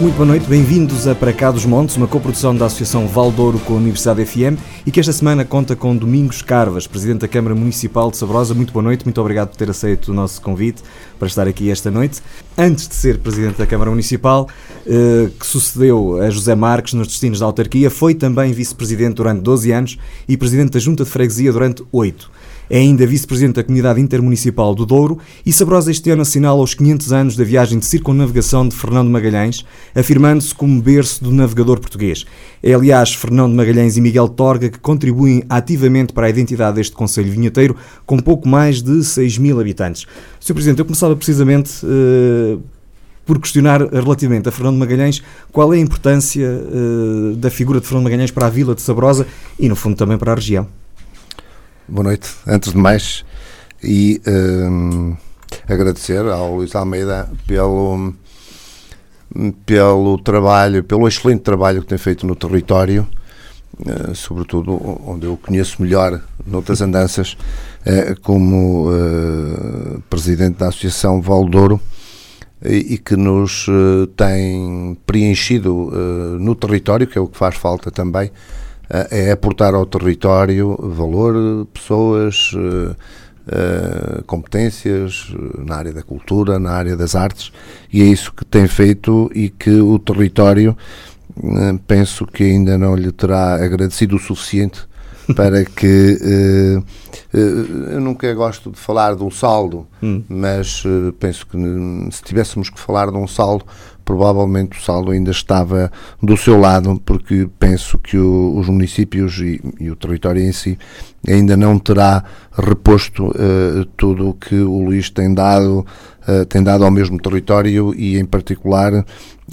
Muito boa noite, bem-vindos a Para Cá dos Montes, uma coprodução da Associação Valdouro com a Universidade FM e que esta semana conta com Domingos Carvas, Presidente da Câmara Municipal de Sabrosa. Muito boa noite, muito obrigado por ter aceito o nosso convite para estar aqui esta noite. Antes de ser Presidente da Câmara Municipal, eh, que sucedeu a José Marques nos destinos da autarquia, foi também Vice-Presidente durante 12 anos e Presidente da Junta de Freguesia durante 8. É ainda vice-presidente da Comunidade Intermunicipal do Douro e Sabrosa este ano assinala os 500 anos da viagem de circunnavegação de Fernando Magalhães, afirmando-se como berço do navegador português. É, aliás, Fernando Magalhães e Miguel Torga que contribuem ativamente para a identidade deste Conselho Vinheteiro, com pouco mais de 6 mil habitantes. Sr. Presidente, eu começava precisamente uh, por questionar relativamente a Fernando Magalhães qual é a importância uh, da figura de Fernando Magalhães para a vila de Sabrosa e, no fundo, também para a região. Boa noite, antes de mais, e um, agradecer ao Luís Almeida pelo, pelo trabalho, pelo excelente trabalho que tem feito no território, uh, sobretudo onde eu conheço melhor noutras andanças, uh, como uh, presidente da Associação Valdouro e, e que nos tem preenchido no território, que é o que faz falta também é aportar ao território valor, pessoas, eh, eh, competências eh, na área da cultura, na área das artes, e é isso que tem feito e que o território penso que ainda não lhe terá agradecido o suficiente para que eu nunca gosto de falar de um saldo, hum. mas penso que se tivéssemos que falar de um saldo, provavelmente o saldo ainda estava do seu lado, porque penso que o, os municípios e, e, o território em si ainda não terá reposto uh, tudo o que o Luís tem dado, uh, tem dado ao mesmo território e, em particular,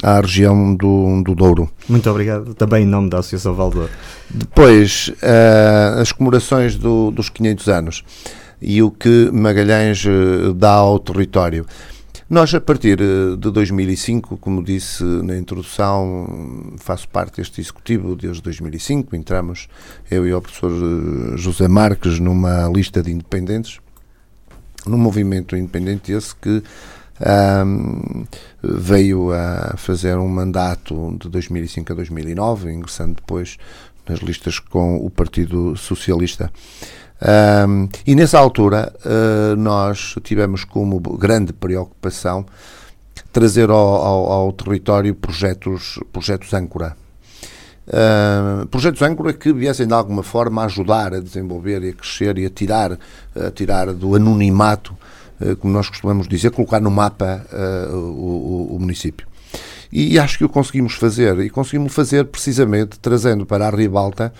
à região do, do Douro. Muito obrigado, também em nome da Associação Valdouro. Depois, uh, as comemorações do, dos 500 anos e o que Magalhães dá ao território. Nós, a partir eh, de 2005, como disse na introdução, faço parte deste executivo desde 2005. Entramos, eu e o professor eh, José Marques, numa lista de independentes, num movimento independente esse que um, veio a fazer um mandato de 2005 a 2009, ingressando depois nas listas com o Partido Socialista. Um, e nessa altura uh, nós tivemos como grande preocupação trazer ao, ao, ao território projetos, projetos âncora. Uh, projetos âncora que viessem de alguma forma ajudar a desenvolver e a crescer e a tirar, a tirar do anonimato, uh, como nós costumamos dizer, colocar no mapa uh, o, o, município. E acho que o conseguimos fazer, e conseguimos fazer precisamente trazendo para a Ribalta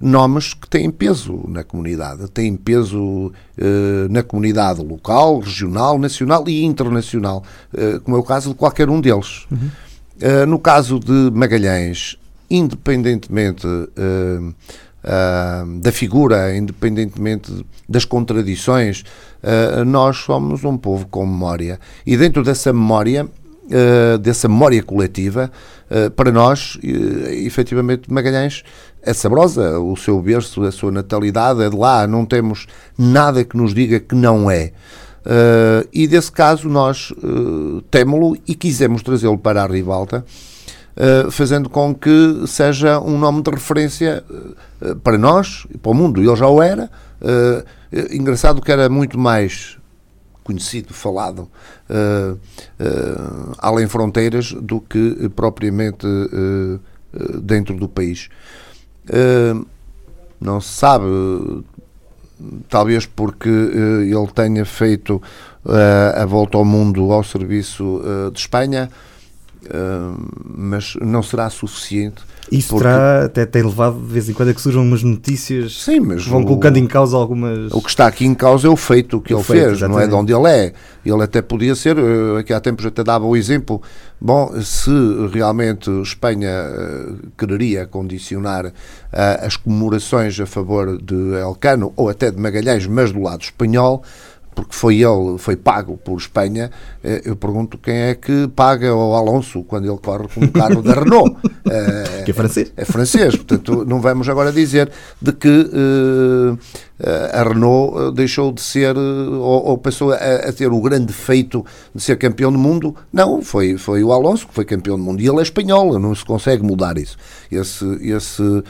nomes que têm peso na comunidade, têm peso eh, na comunidade local, regional, nacional e internacional, eh, como é o caso de qualquer um deles. Uhum. Eh, no caso de Magalhães, independentemente da figura, independentemente das contradições, nós somos um povo com memória. E dentro dessa memória Uh, dessa memória coletiva, uh, para nós, uh, efetivamente, Magalhães é sabrosa, o seu berço, a sua natalidade é de lá, não temos nada que nos diga que não é. E desse caso nós temo-lo e quisemos trazê-lo para a Ribalta, uh, fazendo com que seja um nome de referência para nós para o mundo. Ele já o era. engraçado que era muito mais conhecido, falado, uh, uh, além fronteiras, do que propriamente uh, dentro do país. não se sabe, talvez porque ele tenha feito a volta ao mundo ao serviço de Espanha, mas não será suficiente isso porque... terá, até tem levado de vez em quando a que surjam umas notícias Sim, mas vão o, colocando em causa algumas. O que está aqui em causa é o feito que o ele feito, fez, exatamente. não é de onde ele é. Ele até podia ser, eh, aqui há tempos até dava o exemplo, bom, se realmente Espanha uh, quereria condicionar uh, as comemorações a favor de Elcano ou até de Magalhães, mas do lado espanhol, porque foi ele, foi pago por Espanha, eh, eu pergunto quem é que paga ao Alonso quando ele corre com um carro da Renault. que é francês. É francês, portanto não vamos agora dizer de que uh, a Renault deixou de ser, ou, ou passou a, a, ter o grande feito de ser campeão do mundo. Não, foi, foi o Alonso que foi campeão do mundo. E ele é espanhol, não se consegue mudar isso. Esse, esse,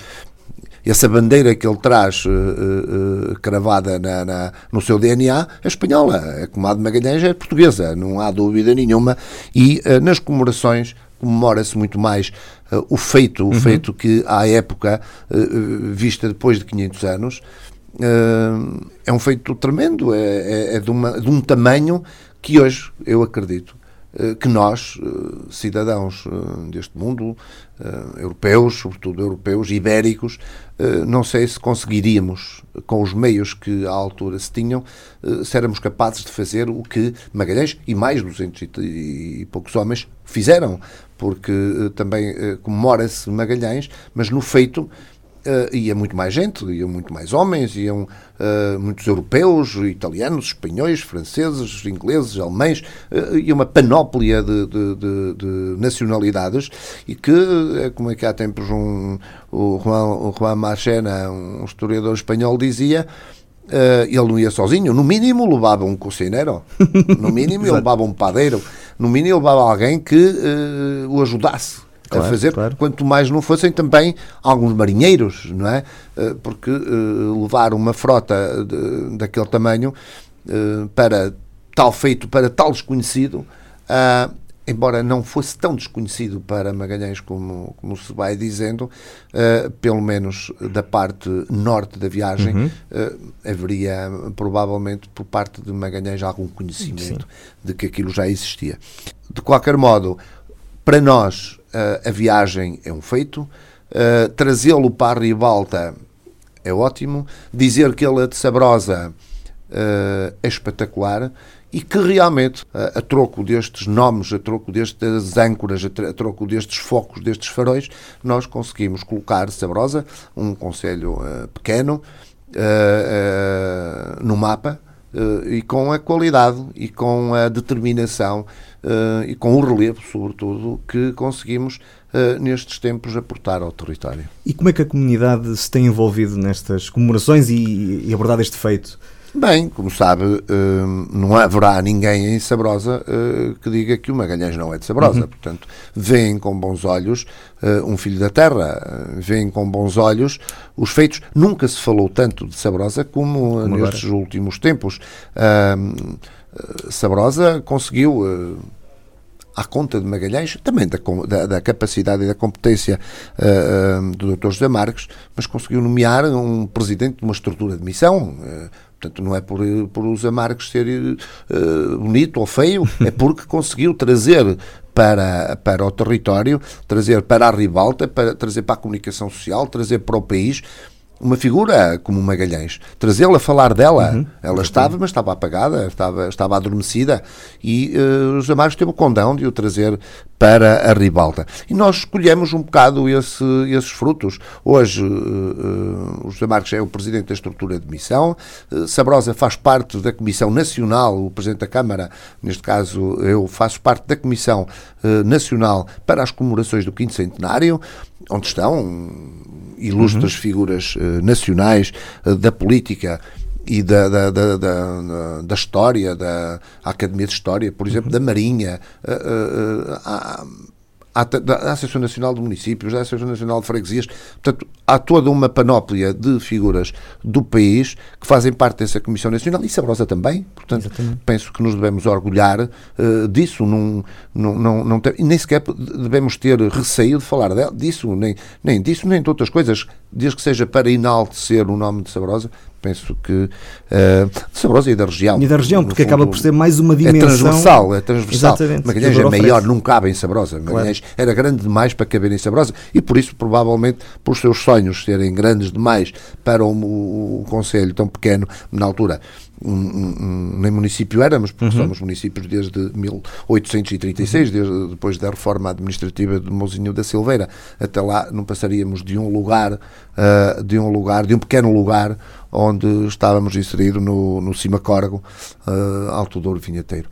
essa bandeira que ele traz uh, uh, cravada na, na, no seu DNA é espanhola. A Comado Magalhães é portuguesa, não há dúvida nenhuma. E nas comemorações comemora-se muito mais o feito, o uhum. feito que à época, vista depois de 500 anos, é um feito tremendo, é, é, é de, uma, de um tamanho que hoje, eu acredito, que nós, eh, cidadãos eh, deste mundo, europeus, sobretudo europeus, ibéricos, não sei se conseguiríamos, com os meios que à altura se tinham, se éramos capazes de fazer o que Magalhães e mais 200 e poucos homens fizeram, porque também comemora-se Magalhães, mas no feito uh, ia muito mais gente, iam muito mais homens, iam uh, muitos europeus, italianos, espanhóis, franceses, ingleses, alemães, uh, e uma panóplia de, de, de, de, nacionalidades e que, como é que há tempos um, o Juan, o Juan Marchena, um historiador espanhol, dizia Uh, ele não ia sozinho, no mínimo levava um cozinheiro, no mínimo ele levava um padeiro, no mínimo levava alguém que uh, o ajudasse claro, a fazer, claro. quanto mais não fossem também alguns marinheiros, não é? Eh, porque uh, levar uma frota de, daquele tamanho uh, para tal feito, para tal desconhecido, uh, embora não fosse tão desconhecido para Magalhães como, como se vai dizendo, uh, pelo menos da parte norte da viagem, uhum. uh, haveria provavelmente por parte de Magalhães algum conhecimento Sim. de que aquilo já existia. De qualquer modo, para nós a viagem é um feito, uh, trazê-lo para a ribalta é ótimo, dizer que ele é de Sabrosa uh, é espetacular. E que realmente, a, troco destes nomes, a troco destas âncoras, a, troco destes focos, destes faróis, nós conseguimos colocar Sabrosa, um conselho pequeno, no mapa, e com a qualidade e com a determinação uh, e com o relevo, sobretudo, que conseguimos uh, nestes tempos aportar ao território. E como é que a comunidade se tem envolvido nestas comemorações e, e abordado este feito? Bem, como sabe, uh, não haverá ninguém em Sabrosa que diga que o Magalhães não é de Sabrosa. Uhum. Portanto, veem com bons olhos um filho da terra, veem com bons olhos os feitos. Nunca se falou tanto de Sabrosa como, como nestes agora. últimos tempos. Sabrosa conseguiu à conta de Magalhães, também da, da, da capacidade e da competência uh, uh, do Dr. José Marques, mas conseguiu nomear um presidente de uma estrutura de missão. Uh, portanto, não é por, por José Marques ser bonito ou feio, é porque conseguiu trazer para, para o território, trazer para a ribalta, para trazer para a comunicação social, trazer para o país uma figura como Magalhães, trazê-la a falar dela. Uhum, ela estava, mas estava apagada, estava, estava adormecida e uh, os Amares teve o condão de o trazer para a ribalta. E nós escolhemos um bocado esse, esses frutos. Hoje, uh, uh, o José Marques é o presidente da estrutura de missão, uh, Sabrosa faz parte da Comissão Nacional, o presidente da Câmara, neste caso eu faço parte da Comissão Nacional para as comemorações do quinto centenário, onde estão ilustres uhum. figuras nacionais da política e da, da, da, da, da história, da Academia de História, por exemplo, uhum. da Marinha, uh, uh, da Associação Nacional de Municípios, da Associação Nacional de Freguesias. Portanto, há toda uma panóplia de figuras do país que fazem parte dessa Comissão Nacional e Sabrosa também. Portanto, Exatamente. penso que nos devemos orgulhar uh, disso. Não, não, não, não tem, nem sequer devemos ter receio de falar disso, nem, nem disso, nem de outras coisas, desde que seja para enaltecer o nome de Sabrosa, penso que uh, de Sabrosa e da região. E da região, porque fundo, acaba por ser mais uma dimensão. É transversal, é transversal. Exatamente, Magalhães é maior, não cabe em Sabrosa. Magalhães claro. era grande demais para caber em Sabrosa e por isso, provavelmente, por seus sonhos serem grandes demais para o, o, o Conselho tão pequeno, na altura um, um, nem município éramos, porque uhum. somos municípios desde 1836, desde, depois da reforma administrativa de Mozinho da Silveira. Até lá não passaríamos de um lugar, uh, de um lugar, de um pequeno lugar onde estávamos inseridos no, no Cimacórgo, uh, Alto Douro Vinheteiro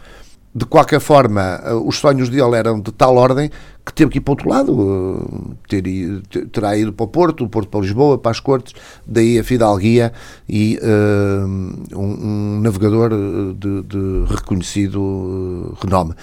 de qualquer forma, eh, os sonhos dele eram de tal ordem que teve que ir para outro lado. Eh, ter, ter, terá ido para o Porto, o Porto para Lisboa, para as Cortes, daí a Fidalguia e uh, um, um, navegador de, de reconhecido uh, renome.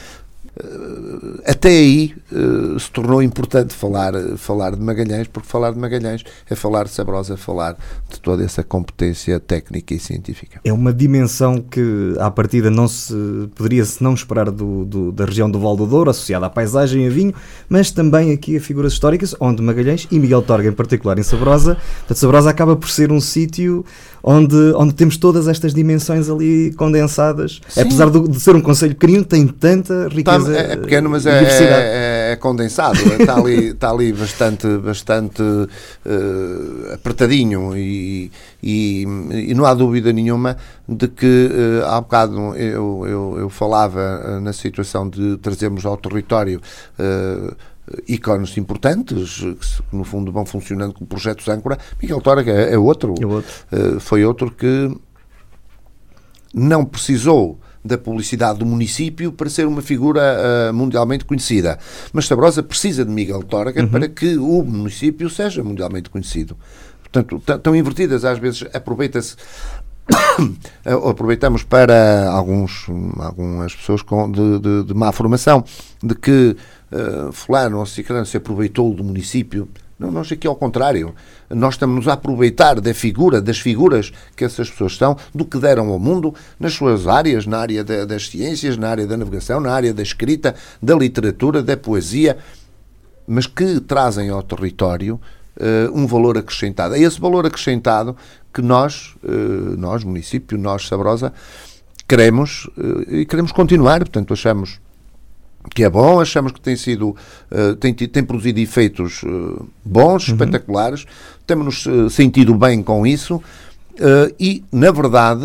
Eh, até aí uh, se tornou importante falar, falar de Magalhães, porque falar de Magalhães é falar de Sabrosa, é falar de toda essa competência técnica e científica. É uma dimensão que, à partida, não se poderia-se não esperar do, do, da região do Val do Douro, associada à paisagem e a vinho, mas também aqui a figuras históricas, onde Magalhães e Miguel Torga, em particular em Sabrosa, portanto, Sabrosa acaba por ser um sítio onde, onde temos todas estas dimensões ali condensadas. Sim. Apesar de, de, ser um conselho pequenino, tem tanta riqueza. Tá, é, é pequeno, mas é, é, é, condensado. Está ali, está ali bastante, bastante uh, apertadinho e, e, e, não há dúvida nenhuma de que uh, há bocado eu, eu, eu falava uh, na situação de trazermos ao território. Uh, ícones importantes, que no fundo vão funcionando como projetos âncora. Miguel Tóraga é, é outro. É outro. Uh, foi outro que não precisou da publicidade do município para ser uma figura uh, mundialmente conhecida. Mas Sabrosa precisa de Miguel Tóraga uhum. para que o município seja mundialmente conhecido. Portanto, tão invertidas, às vezes aproveita-se aproveitamos para alguns, algumas pessoas com, de, de, de má formação, de que uh, fulano ou ciclano se aproveitou do município. Não, nós aqui ao contrário. Nós estamos a aproveitar da figura, das figuras que essas pessoas são, do que deram ao mundo nas suas áreas, na área da, das ciências, na área da navegação, na área da escrita, da literatura, da poesia, mas que trazem ao território uh, um valor acrescentado. É esse valor acrescentado que nós, uh, nós, município, nós, Sabrosa, queremos uh, e queremos continuar. Portanto, achamos que é bom, achamos que tem sido uh, tem, tem produzido efeitos uh, bons, uhum. espetaculares, temos-nos uh, sentido bem com isso. E, na verdade,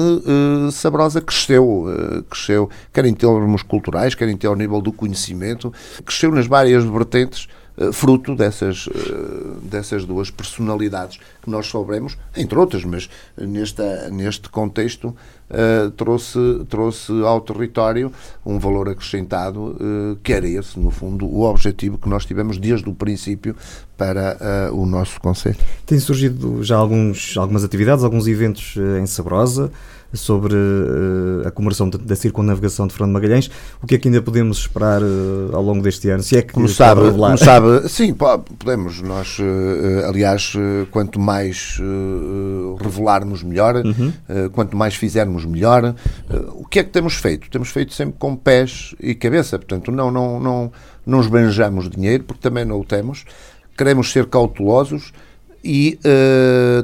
Sabrosa cresceu, cresceu, quer em termos culturais, quer em termos ao nível do conhecimento, cresceu nas várias vertentes fruto dessas, eh, dessas duas personalidades que nós soubemos, entre outras, mas nesta, neste contexto uh, trouxe, trouxe ao território um valor acrescentado, que era esse, no fundo, o objetivo que nós tivemos desde o princípio para o nosso Conselho. Tem surgido já alguns, algumas atividades, alguns eventos em Sabrosa, sobre uh, a comemoração da circunnavegação de Fernando Magalhães. O que é que ainda podemos esperar uh, ao longo deste ano? Se é que como sabe, como sabe, sim, podemos. Nós, uh, aliás, quanto mais revelarmos melhor, uhum. quanto mais fizermos melhor. o que é que temos feito? Temos feito sempre com pés e cabeça. Portanto, não, não, não, não esbanjamos dinheiro, porque também não o temos. Queremos ser cautelosos e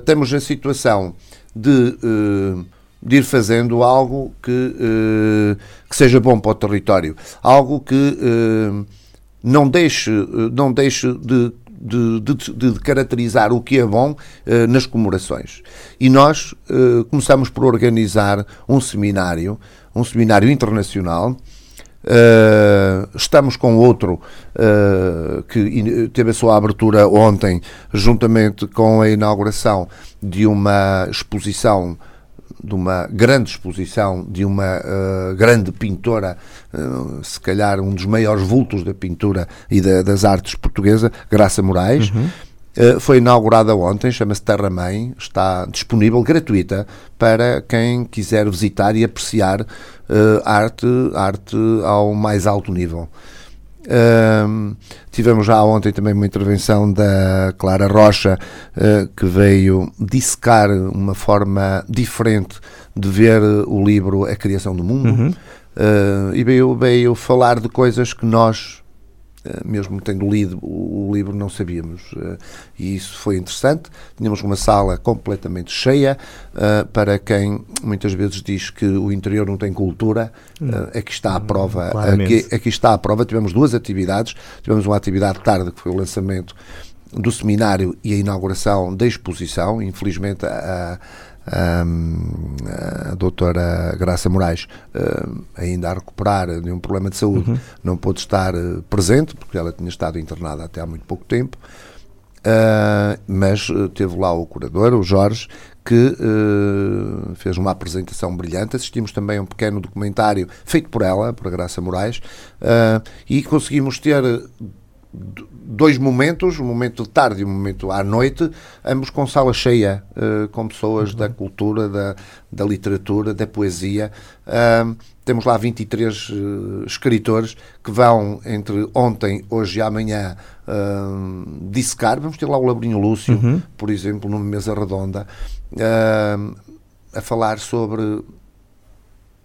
temos a situação de de ir fazendo algo que, uh, que seja bom para o território, algo que uh, não deixe, não deixe de, de, de, de, caracterizar o que é bom nas comemorações. E nós começamos por organizar um seminário, um seminário internacional. estamos com outro que teve a sua abertura ontem, juntamente com a inauguração de uma exposição de uma grande exposição de uma uh, grande pintora, uh, se calhar um dos maiores vultos da pintura e da, das artes portuguesa, Graça Moraes. Uhum. Uh, foi inaugurada ontem, chama-se Terra Mãe, está disponível gratuita para quem quiser visitar e apreciar arte, arte ao mais alto nível. Uh, tivemos já ontem também uma intervenção da Clara Rocha uh, que veio dissecar uma forma diferente de ver o livro A Criação do Mundo uhum. uh, e veio, veio falar de coisas que nós mesmo tendo lido o livro, não sabíamos. Eh, e isso foi interessante. Tínhamos uma sala completamente cheia uh, para quem muitas vezes diz que o interior não tem cultura. Uh, aqui está a prova. Aqui, aqui, está a prova. Tivemos duas atividades. Tivemos uma atividade de tarde que foi o lançamento do seminário e a inauguração da exposição. Infelizmente, a, a doutora Graça Moraes ainda a recuperar de um problema de saúde, uhum. não pôde estar presente, porque ela tinha estado internada até há muito pouco tempo. Uh, mas teve lá o curador, o Jorge, que uh, fez uma apresentação brilhante. Assistimos também a um pequeno documentário feito por ela, por Graça Moraes, uh, e conseguimos ter dois momentos, um momento de tarde e um momento à noite, ambos com sala cheia, uh, com pessoas uhum. da cultura, da, da literatura, da poesia. Uh, temos lá 23 uh, escritores que vão entre ontem, hoje e amanhã uh, dissecar. Vamos ter lá o Labrinho Lúcio, uhum. por exemplo, numa mesa redonda, a falar sobre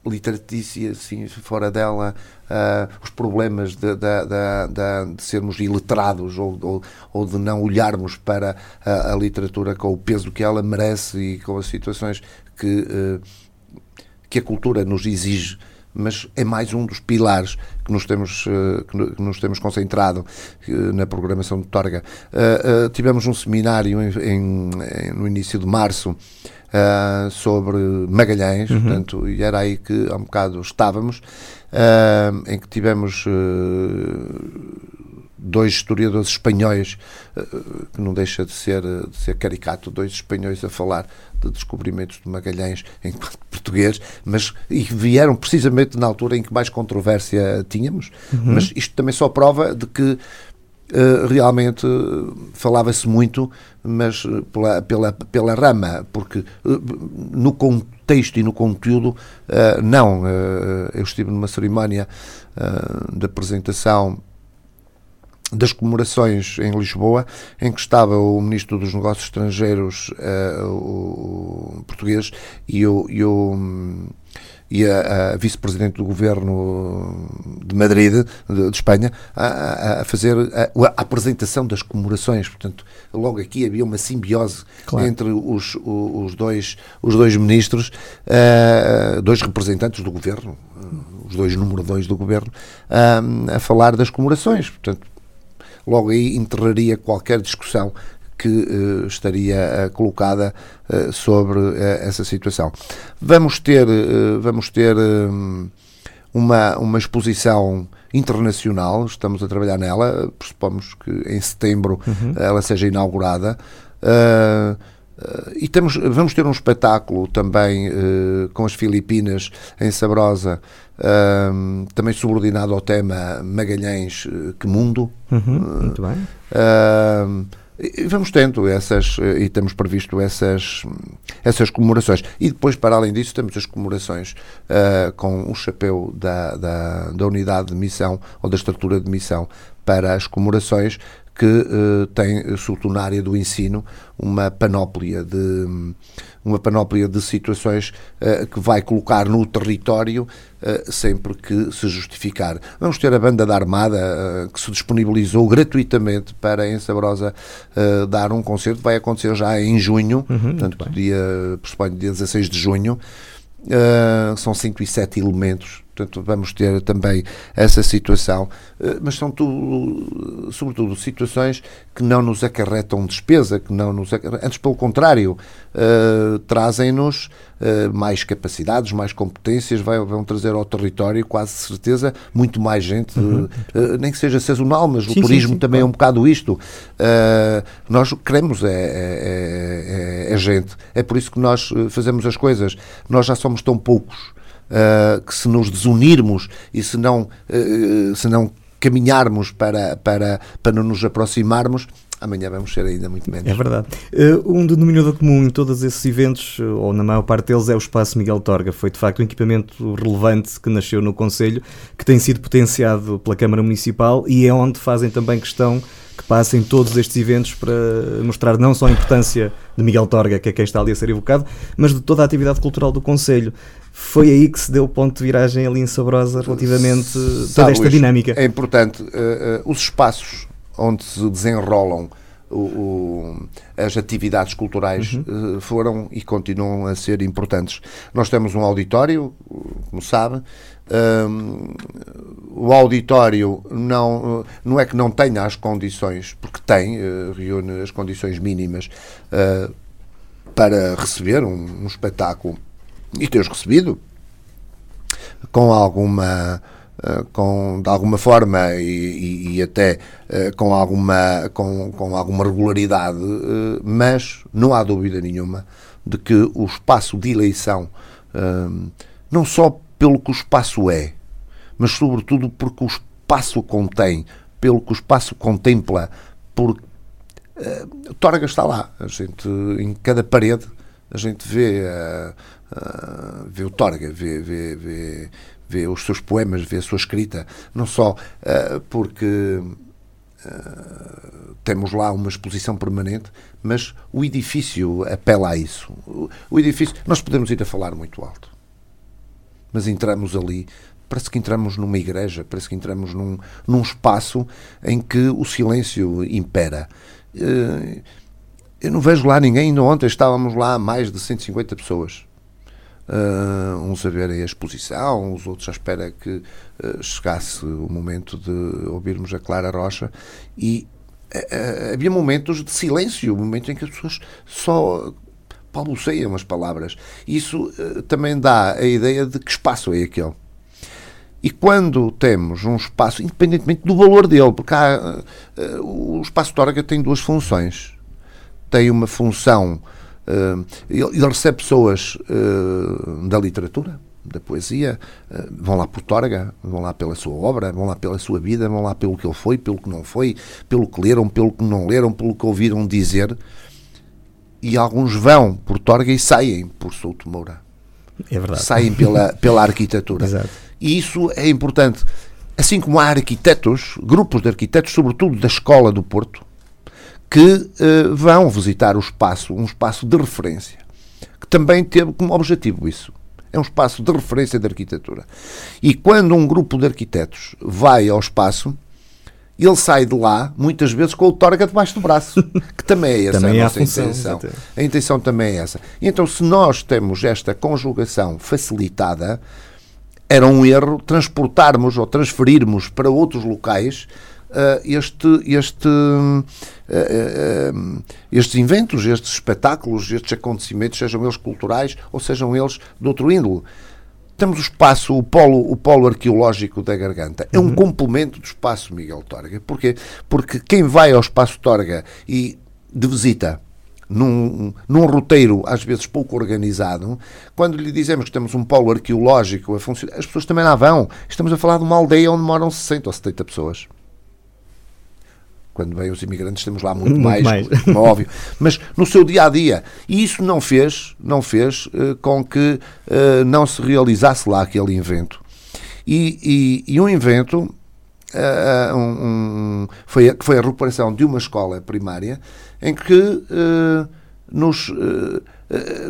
literatícia, assim, fora dela, uh, os problemas de, de, de, de, sermos iletrados ou, ou, ou, de não olharmos para a, a, literatura com o peso que ela merece e com as situações que, uh, que a cultura nos exige mas é mais um dos pilares que nos temos, uh, que nos temos concentrado na programação de Torga. Tivemos um seminário em, em, no início de março uh, sobre Magalhães, uhum. portanto, e era aí que há um bocado estávamos, uh, em que tivemos uh, dois historiadores espanhóis, que não deixa de ser, de ser caricato, dois espanhóis a falar de descobrimentos de Magalhães enquanto português, mas e vieram precisamente na altura em que mais controvérsia tínhamos, uhum. mas isto também só prova de que realmente uh, falava-se muito, mas pela, pela, pela rama, porque no contexto e no conteúdo, não. eu estive numa cerimónia de apresentação das comemorações em Lisboa, em que estava o Ministro dos Negócios Estrangeiros o português e o, e o e a, a vice-presidente do governo de Madrid, de, de Espanha, a, a fazer a, a, apresentação das comemorações. Portanto, logo aqui havia uma simbiose claro. entre os, os, dois, os dois ministros, uh, dois representantes do governo, uh, os dois número dois do governo, uh, a falar das comemorações. Portanto, logo aí enterraria qualquer discussão que uh, estaria uh, colocada uh, sobre essa situação. Vamos ter, vamos ter uma, uma exposição internacional, estamos a trabalhar nela, pressupomos que em setembro uhum. ela seja inaugurada. e temos, vamos ter um espetáculo também com as Filipinas em Sabrosa, também subordinado ao tema Magalhães, que mundo. Uhum, muito bem. Vamos tendo essas, eh, e temos previsto essas, essas comemorações. E depois, para além disso, temos as comemorações uh, com o chapéu da, da, da unidade de missão ou da estrutura de missão para as comemorações que uh, tem, sobretudo na área do ensino, uma panóplia de, uma panóplia de situações uh, que vai colocar no território uh, sempre que se justificar. Vamos ter a banda da Armada que se disponibilizou gratuitamente para em Sabrosa dar um concerto, vai acontecer já em junho, uhum, portanto, dia, pressuponho, dia 16 de junho. são 107 elementos Portanto, vamos ter também essa situação, eh, mas são tudo, sobretudo, situações que não nos acarretam despesa, que não nos acarretam, antes pelo contrário, uh, trazem-nos uh, mais capacidades, mais competências, vai, vão trazer ao território, quase certeza, muito mais gente, uhum. uh, nem que seja sazonal, mas sim, o turismo sim, sim, também claro. é um bocado isto. nós queremos é, é, é, é gente, é por isso que nós fazemos as coisas. Nós já somos tão poucos uh, que se nos desunirmos e se não, uh, se não caminharmos para, para, para nos aproximarmos, amanhã vamos ser ainda muito menos. É verdade. Uh, um denominador comum em todos esses eventos, ou na maior parte deles, é o Espaço Miguel Torga. Foi de facto um equipamento relevante que nasceu no Conselho, que tem sido potenciado pela Câmara Municipal e é onde fazem também questão que passem todos estes eventos para mostrar não só a importância de Miguel Torga, que é quem está ali a ser evocado, mas de toda a atividade cultural do Conselho. Foi aí que se deu o ponto de viragem ali em Sabrosa relativamente a toda esta dinâmica. É importante, uh, uh, os espaços onde se desenrolam o, o, as atividades culturais uhum. uh, foram e continuam a ser importantes. Nós temos um auditório, como sabe, um, o auditório não, não é que não tenha as condições, porque tem, uh, reúne as condições mínimas uh, para receber um, um espetáculo e ter recebido? Com alguma Uh, com, de alguma forma e, e, e até uh, com, alguma, com, com alguma regularidade, uh, mas não há dúvida nenhuma de que o espaço de eleição, não só pelo que o espaço é, mas sobretudo porque o espaço contém, pelo que o espaço contempla, porque Torga está lá, a gente em cada parede a gente vê, uh, uh, vê o Torga, vê, vê, vê, vê os seus poemas, vê a sua escrita, não só uh, porque temos lá uma exposição permanente, mas o edifício apela a isso. O, o edifício, nós podemos ir a falar muito alto, mas entramos ali parece que entramos numa igreja, parece que entramos num, num espaço em que o silêncio impera. Eu não vejo lá ninguém, ainda ontem estávamos lá mais de 150 pessoas. Uh, uns a verem a exposição, os outros à espera que uh, chegasse o momento de ouvirmos a Clara Rocha e uh, havia momentos de silêncio, momentos em que as pessoas só balbuceiam as palavras. Isso também dá a ideia de que espaço é aquele. E quando temos um espaço, independentemente do valor dele, porque há, o espaço Tóraga tem duas funções. Tem uma função ele, recebe pessoas uh, da literatura, da poesia, uh, vão lá por Torga, vão lá pela sua obra, vão lá pela sua vida, vão lá pelo que ele foi, pelo que não foi, pelo que leram, pelo que não leram, pelo que ouviram dizer. E alguns vão por Torga e saem por Souto Moura. É verdade. Saem pela, pela arquitetura. Exato. E isso é importante. Assim como há arquitetos, grupos de arquitetos, sobretudo da Escola do Porto, que uh, vão visitar o espaço, um espaço de referência, que também teve como objetivo isso. É um espaço de referência de arquitetura. E quando um grupo de arquitetos vai ao espaço, ele sai de lá, muitas vezes, com o torga debaixo do braço, que também é essa também a nossa a função, intenção. A intenção também é essa. E então, se nós temos esta conjugação facilitada, era um erro transportarmos ou transferirmos para outros locais este, este, uh, uh, estes inventos, estes espetáculos, estes acontecimentos, sejam eles culturais ou sejam eles de outro índole. Temos o espaço, o polo, o polo arqueológico da Garganta. É um uhum. complemento do espaço Miguel Torga. Porquê? Porque quem vai ao espaço Torga e de visita num, num roteiro às vezes pouco organizado, quando lhe dizemos que temos um polo arqueológico a funcionar, as pessoas também lá vão. Estamos a falar de uma aldeia onde moram 60 ou 70 pessoas quando vêm os imigrantes temos lá muito, muito mais, mais. Como, é óbvio, mas no seu dia a dia. E isso não fez, não fez uh, com que uh, não se realizasse lá aquele invento. E, e, e um invento uh, um, um, foi, a, foi a recuperação de uma escola primária em que nos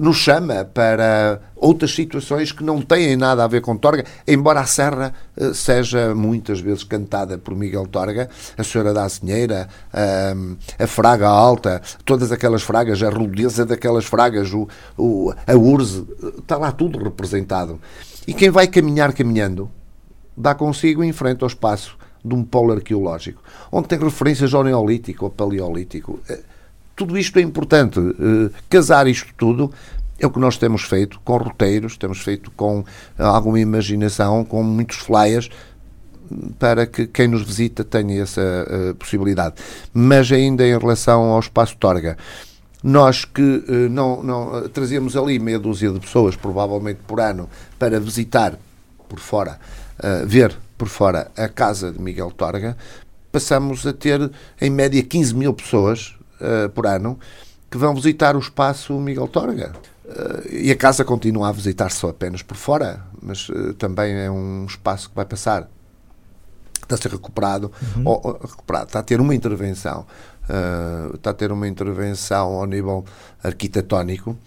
nos chama para outras situações que não têm nada a ver com Torga, embora a Serra eh, seja muitas vezes cantada por Miguel Torga, a Senhora da Azinheira, a, a Fraga Alta, todas aquelas fragas, a rudeza daquelas fragas, o, o, a Urze, está lá tudo representado. E quem vai caminhar caminhando, dá consigo em frente ao espaço de um polo arqueológico, onde tem referências ao Neolítico, ao Paleolítico eh, tudo isto é importante. Uh, casar isto tudo é o que nós temos feito com roteiros, temos feito com alguma imaginação, com muitos flyers para que quem nos visita tenha essa uh, possibilidade. Mas ainda em relação ao espaço Torga, nós que uh, não, não uh, trazíamos ali meia dúzia de pessoas, provavelmente por ano, para visitar por fora, ver por fora a casa de Miguel Torga, passamos a ter em média 15 mil pessoas uh, por ano que vão visitar o espaço Miguel Torga. Uh, e a casa continua a visitar só apenas por fora, mas uh, também é um espaço que vai passar, está a ser recuperado, uhum. ou, ou, recuperado, está a ter uma intervenção, uh, está a ter uma intervenção ao nível arquitetónico,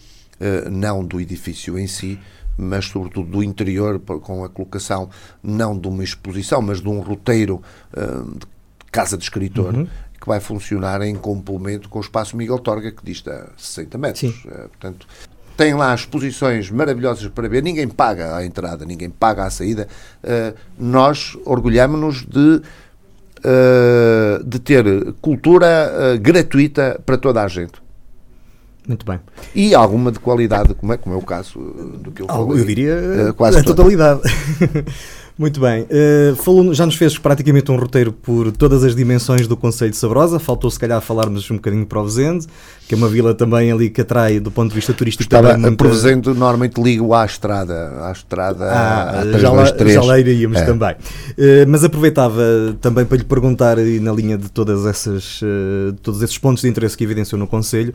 não do edifício em si, mas sobretudo do interior, com a colocação não de uma exposição, mas de um roteiro de casa de escritor, uhum que vai funcionar em complemento com o espaço Miguel Torga, que dista 60 metros. Uh, portanto, tem lá exposições maravilhosas para ver, ninguém paga a entrada, ninguém paga a saída. Uh, nós orgulhamos-nos de, uh, de ter cultura gratuita para toda a gente. Muito bem. E alguma de qualidade, como é, como é o caso do que eu falei. Eu diria quase a totalidade. Muito bem. Uh, falou, já nos fez praticamente um roteiro por todas as dimensões do Conselho de Sabrosa. Faltou, se calhar, falarmos um bocadinho de Provenzende, que é uma vila também ali que atrai, do ponto de vista turístico. Estava, muita... Provenzende normalmente ligo à estrada. À estrada ah, à já, lá, já lá iríamos é. também. Uh, mas aproveitava também para lhe perguntar, na linha de todas essas, uh, todos esses pontos de interesse que evidenciou no Conselho,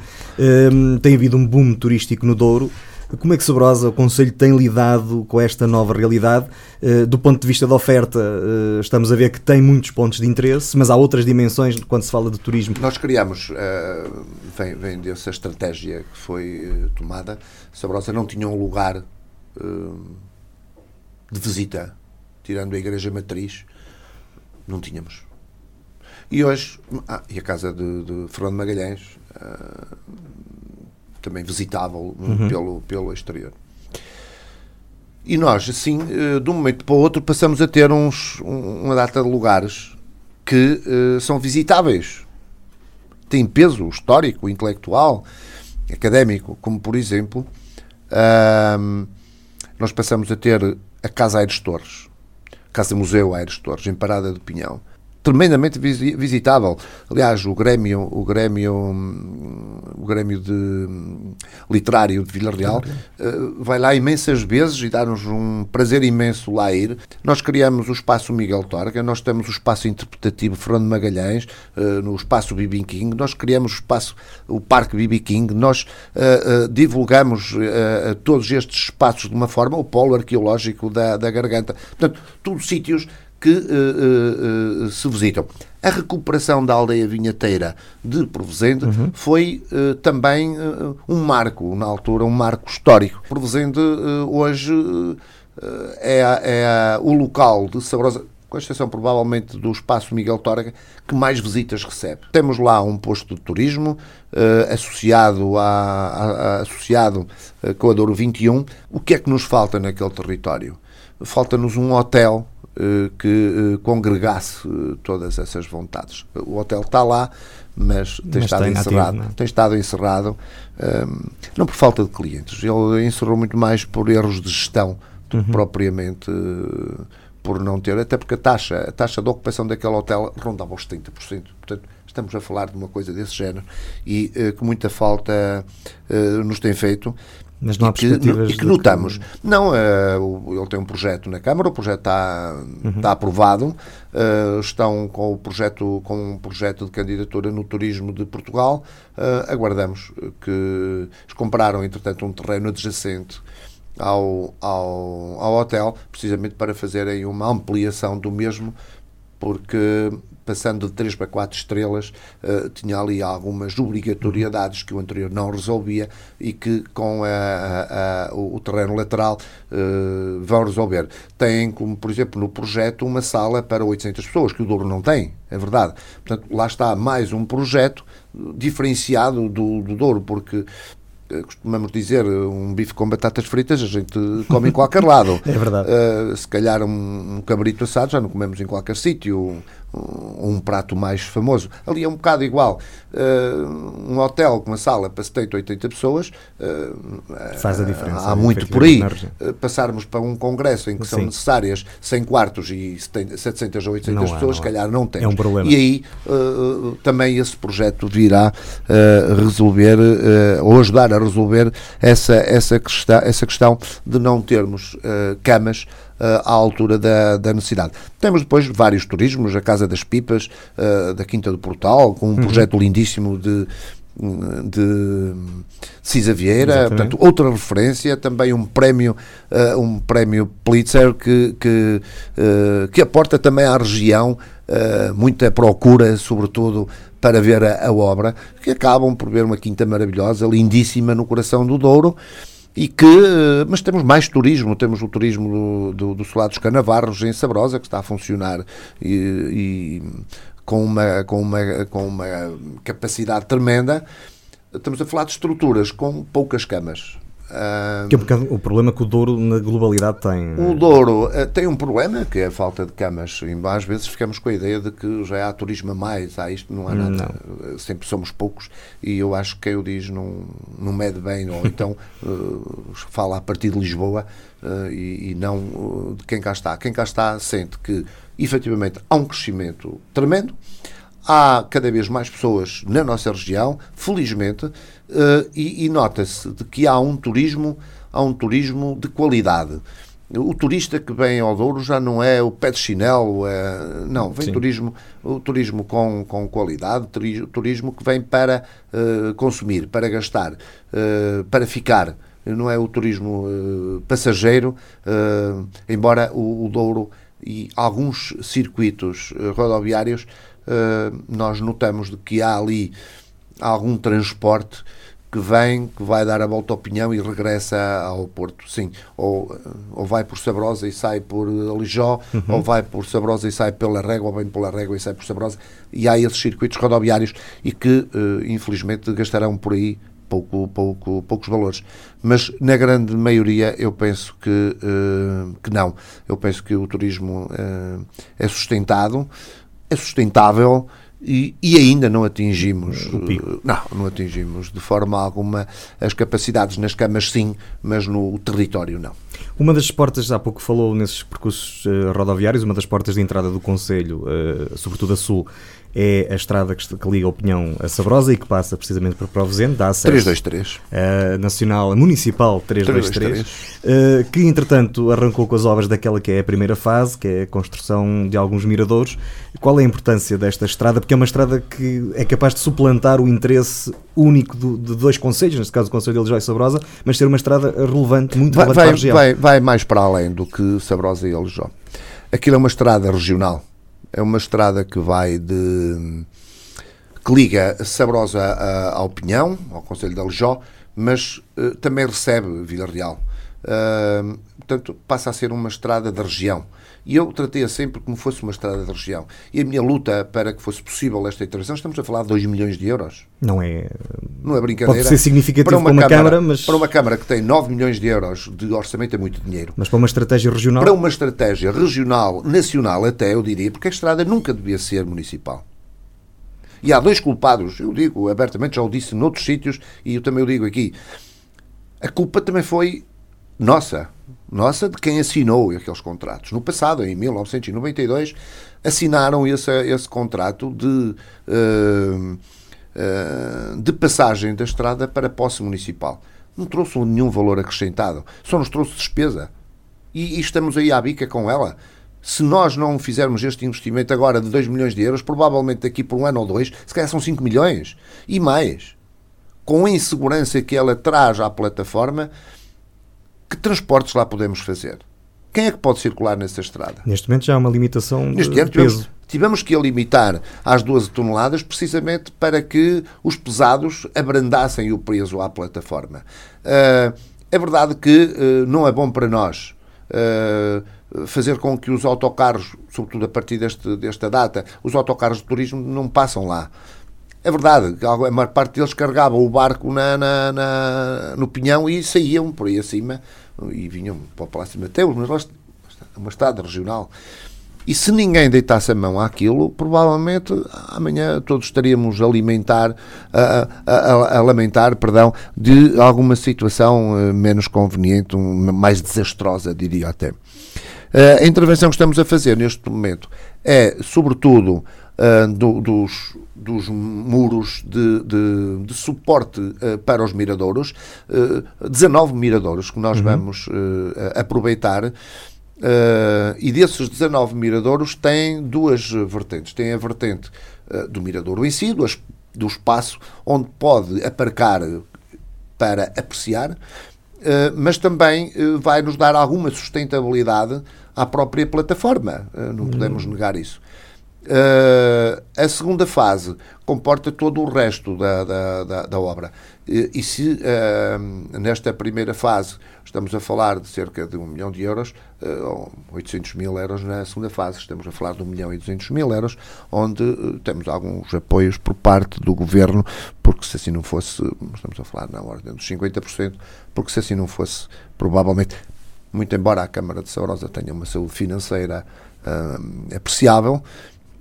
tem havido um boom turístico no Douro. Como é que Sobrosa, o Conselho, tem lidado com esta nova realidade? Uh, do ponto de vista da oferta, uh, estamos a ver que tem muitos pontos de interesse, mas há outras dimensões quando se fala de turismo. Nós criamos, uh, vem, vem dessa estratégia que foi tomada, Sabrosa não tinha um lugar de visita, tirando a Igreja Matriz, não tínhamos. E hoje, ah, e a casa de, de Fernando Magalhães, também visitável uhum. pelo, pelo exterior. E nós, assim, eh, de um momento para o outro, passamos a ter uns, uma data de lugares que uh, são visitáveis. Têm peso histórico, intelectual, académico, como por exemplo, uh, nós passamos a ter a Casa Aires Torres, Casa Museu Aires Torres, em Parada do Pinhão tremendamente visitável. Aliás, o Grêmio, o Grêmio, o Grêmio de literário de Vila Real uh, vai lá imensas vezes e dá-nos um prazer imenso lá ir. Nós criamos o espaço Miguel Torga, nós temos o espaço interpretativo Fernando Magalhães, uh, no espaço Bibi King, nós criamos o espaço o Parque Bibi King, nós uh, divulgamos todos estes espaços de uma forma, o polo arqueológico da, da Garganta. Portanto, todos sítios que uh, uh, se visitam. A recuperação da aldeia vinheteira de Provozende uhum. foi também um marco, na altura, um marco histórico. Provozende hoje é, é o local de saborosa com exceção provavelmente do espaço Miguel Torga, que mais visitas recebe. Temos lá um posto de turismo uh, associado, a, a, a associado uh, com a Douro 21. O que é que nos falta naquele território? Falta-nos um hotel que eh, congregasse eh, todas essas vontades. O hotel está lá, mas tem mas estado encerrado. Ativo, é? tem estado encerrado, um, não por falta de clientes. Ele encerrou muito mais por erros de gestão do uhum. que propriamente uh, por não ter, até porque a taxa, a taxa de ocupação daquele hotel rondava os 30%. Portanto, estamos a falar de uma coisa desse género e uh, que muita falta uh, nos tem feito mas não há perspectivas. E que, notamos. Que... Não, uh, ele tem um projeto na Câmara, o projeto está, uhum. está aprovado. Uh, estão com o projeto, com um projeto de candidatura no turismo de Portugal. Uh, aguardamos que eles compraram, entretanto, um terreno adjacente ao, ao, ao hotel, precisamente para fazerem uma ampliação do mesmo, porque passando de 3 para 4 estrelas, uh, tinha ali algumas obrigatoriedades que o anterior não resolvia e que com a, a, a, o terreno lateral uh, vão resolver. Tem, como por exemplo, no projeto, uma sala para 800 pessoas, que o Douro não tem, é verdade. Portanto, lá está mais um projeto diferenciado do, do Douro, porque costumamos dizer, um bife com batatas fritas a gente come em qualquer lado. é verdade. Uh, se calhar um, um, cabrito assado já não comemos em qualquer sítio um prato mais famoso. Ali é um bocado igual. Uh, um hotel com uma sala para 70, 80 pessoas uh, faz a diferença. Há muito por aí. Uh, passarmos para um congresso em que Sim. são necessárias 100 quartos e 700 ou 800 não pessoas, se calhar não tem. É um problema. E aí também esse projeto virá resolver ou ajudar a resolver essa, essa, questão, essa questão de não termos camas à altura da, da, necessidade. Temos depois vários turismos, a Casa das Pipas, uh, da Quinta do Portal, com um uhum. projeto lindíssimo de, de Cisa Vieira, portanto, outra referência, também um prémio, uh, um prémio Pulitzer que, que, uh, que aporta também à região uh, muita procura, sobretudo para ver a, a, obra, que acabam por ver uma quinta maravilhosa, lindíssima no coração do Douro, e que, mas temos mais turismo, temos o turismo do, do, do Solado Canavarros em Sabrosa, que está a funcionar e, e com, uma, com, uma, com uma capacidade tremenda. Estamos a falar de estruturas com poucas camas. Uh, que é um bocado o problema que o Douro na globalidade tem. O Douro uh, tem um problema que é a falta de camas. E às vezes ficamos com a ideia de que já há turismo a mais, há isto, não há nada. Não. Sempre somos poucos e eu acho que quem o diz não, não mede bem, ou então uh, fala a partir de Lisboa e, e, não de quem cá está. Quem cá está sente que efetivamente há um crescimento tremendo há cada vez mais pessoas na nossa região, felizmente, uh, e, e nota-se de que há um turismo, há um turismo de qualidade. O turista que vem ao Douro já não é o pé de chinelo, é, não, vem turismo, o turismo com, com qualidade, turismo que vem para uh, consumir, para gastar, uh, para ficar. Não é o turismo uh, passageiro, embora o, o, Douro e alguns circuitos rodoviários nós notamos de que há ali algum transporte que vem, que vai dar a volta à opinião e regressa ao Porto, sim. Ou, ou vai por Sabrosa e sai por Lijó, uhum. ou vai por Sabrosa e sai pela Régua, ou vem pela Régua e sai por Sabrosa. E há esses circuitos rodoviários e que, uh, infelizmente, gastarão por aí pouco, pouco, poucos valores. Mas, na grande maioria, eu penso que, uh, que não. Eu penso que o turismo é sustentado, é sustentável e, e, ainda não atingimos não, não atingimos de forma alguma as capacidades nas camas sim, mas no território não. Uma das portas, há pouco falou nesses percursos uh, rodoviários, uma das portas de entrada do Conselho, uh, sobretudo a sul, é a estrada que, que liga a Opinião a Sabrosa e que passa precisamente para Provozente, dá acesso 323. a Nacional, a Municipal 323, 323. Uh, que entretanto arrancou com as obras daquela que é a primeira fase, que é a construção de alguns miradores. Qual é a importância desta estrada? Porque é uma estrada que é capaz de suplantar o interesse único do, de dois conselhos, neste caso o Conselho de Alijó e Sabrosa, mas ser uma estrada relevante, muito vai, relevante vai, para a região. Vai, vai mais para além do que Sabrosa e Alijó. Aquilo é uma estrada regional é uma estrada que vai de. que liga Sabrosa ao Pinhão, ao Conselho de Aljó, mas uh, também recebe Vila Real. Uh, portanto, passa a ser uma estrada da região. E eu tratei-a sempre como fosse uma estrada da região. E a minha luta para que fosse possível esta intervenção, estamos a falar de 2 milhões de euros. Não é. Não é brincadeira. Pode ser significativo para uma, para uma Câmara, Câmara, mas. Para uma Câmara que tem 9 milhões de euros de orçamento é muito dinheiro. Mas para uma estratégia regional. Para uma estratégia regional, nacional até, eu diria, porque a estrada nunca devia ser municipal. E há dois culpados, eu digo abertamente, já o disse noutros sítios e eu também o digo aqui. A culpa também foi nossa, nossa de quem assinou aqueles contratos. No passado, em 1992, assinaram esse, esse contrato de, uh, uh, de passagem da estrada para posse municipal. Não trouxe nenhum valor acrescentado, só nos trouxe despesa. E, e estamos aí à bica com ela. Se nós não fizermos este investimento agora de 2 milhões de euros, provavelmente daqui por um ano ou dois, se calhar são 5 milhões e mais. Com a insegurança que ela traz à plataforma, que transportes lá podemos fazer? Quem é que pode circular nessa estrada? Neste momento já há uma limitação Neste de peso. Tivemos, tivemos que a limitar às 12 toneladas precisamente para que os pesados abrandassem o peso à plataforma. Uh, é verdade que uh, não é bom para nós uh, fazer com que os autocarros, sobretudo a partir deste, desta data, os autocarros de turismo não passam lá. É verdade, a maior parte deles carregavam o barco na, na, na, no pinhão e saíam por aí acima e vinham para o Palácio de Mateus, mas lá uma estrada regional. E se ninguém deitasse a mão àquilo, provavelmente amanhã todos estaríamos a alimentar, a, a, a, lamentar, perdão, de alguma situação eh, menos conveniente, mais desastrosa, diria até. Eh, a intervenção que estamos a fazer neste momento é, sobretudo, eh, do, dos, dos muros de, de, de suporte uh, para os miradouros, uh, eh, 19 miradouros que nós uhum. vamos uh, aproveitar. e desses 19 miradouros tem duas vertentes. Tem a vertente do miradouro em si, do, do espaço onde pode aparcar para apreciar, mas também vai nos dar alguma sustentabilidade à própria plataforma. não podemos uhum. negar isso. Uh, a segunda fase comporta todo o resto da, da, da, da obra. E, e se uh, nesta primeira fase estamos a falar de cerca de um milhão de euros, uh, 800 mil euros na segunda fase, estamos a falar de um milhão e 200 mil euros, onde uh, temos alguns apoios por parte do governo, porque se assim não fosse, estamos a falar na ordem dos 50%, porque se assim não fosse, provavelmente, muito embora a Câmara de Sabrosa tenha uma saúde financeira apreciável,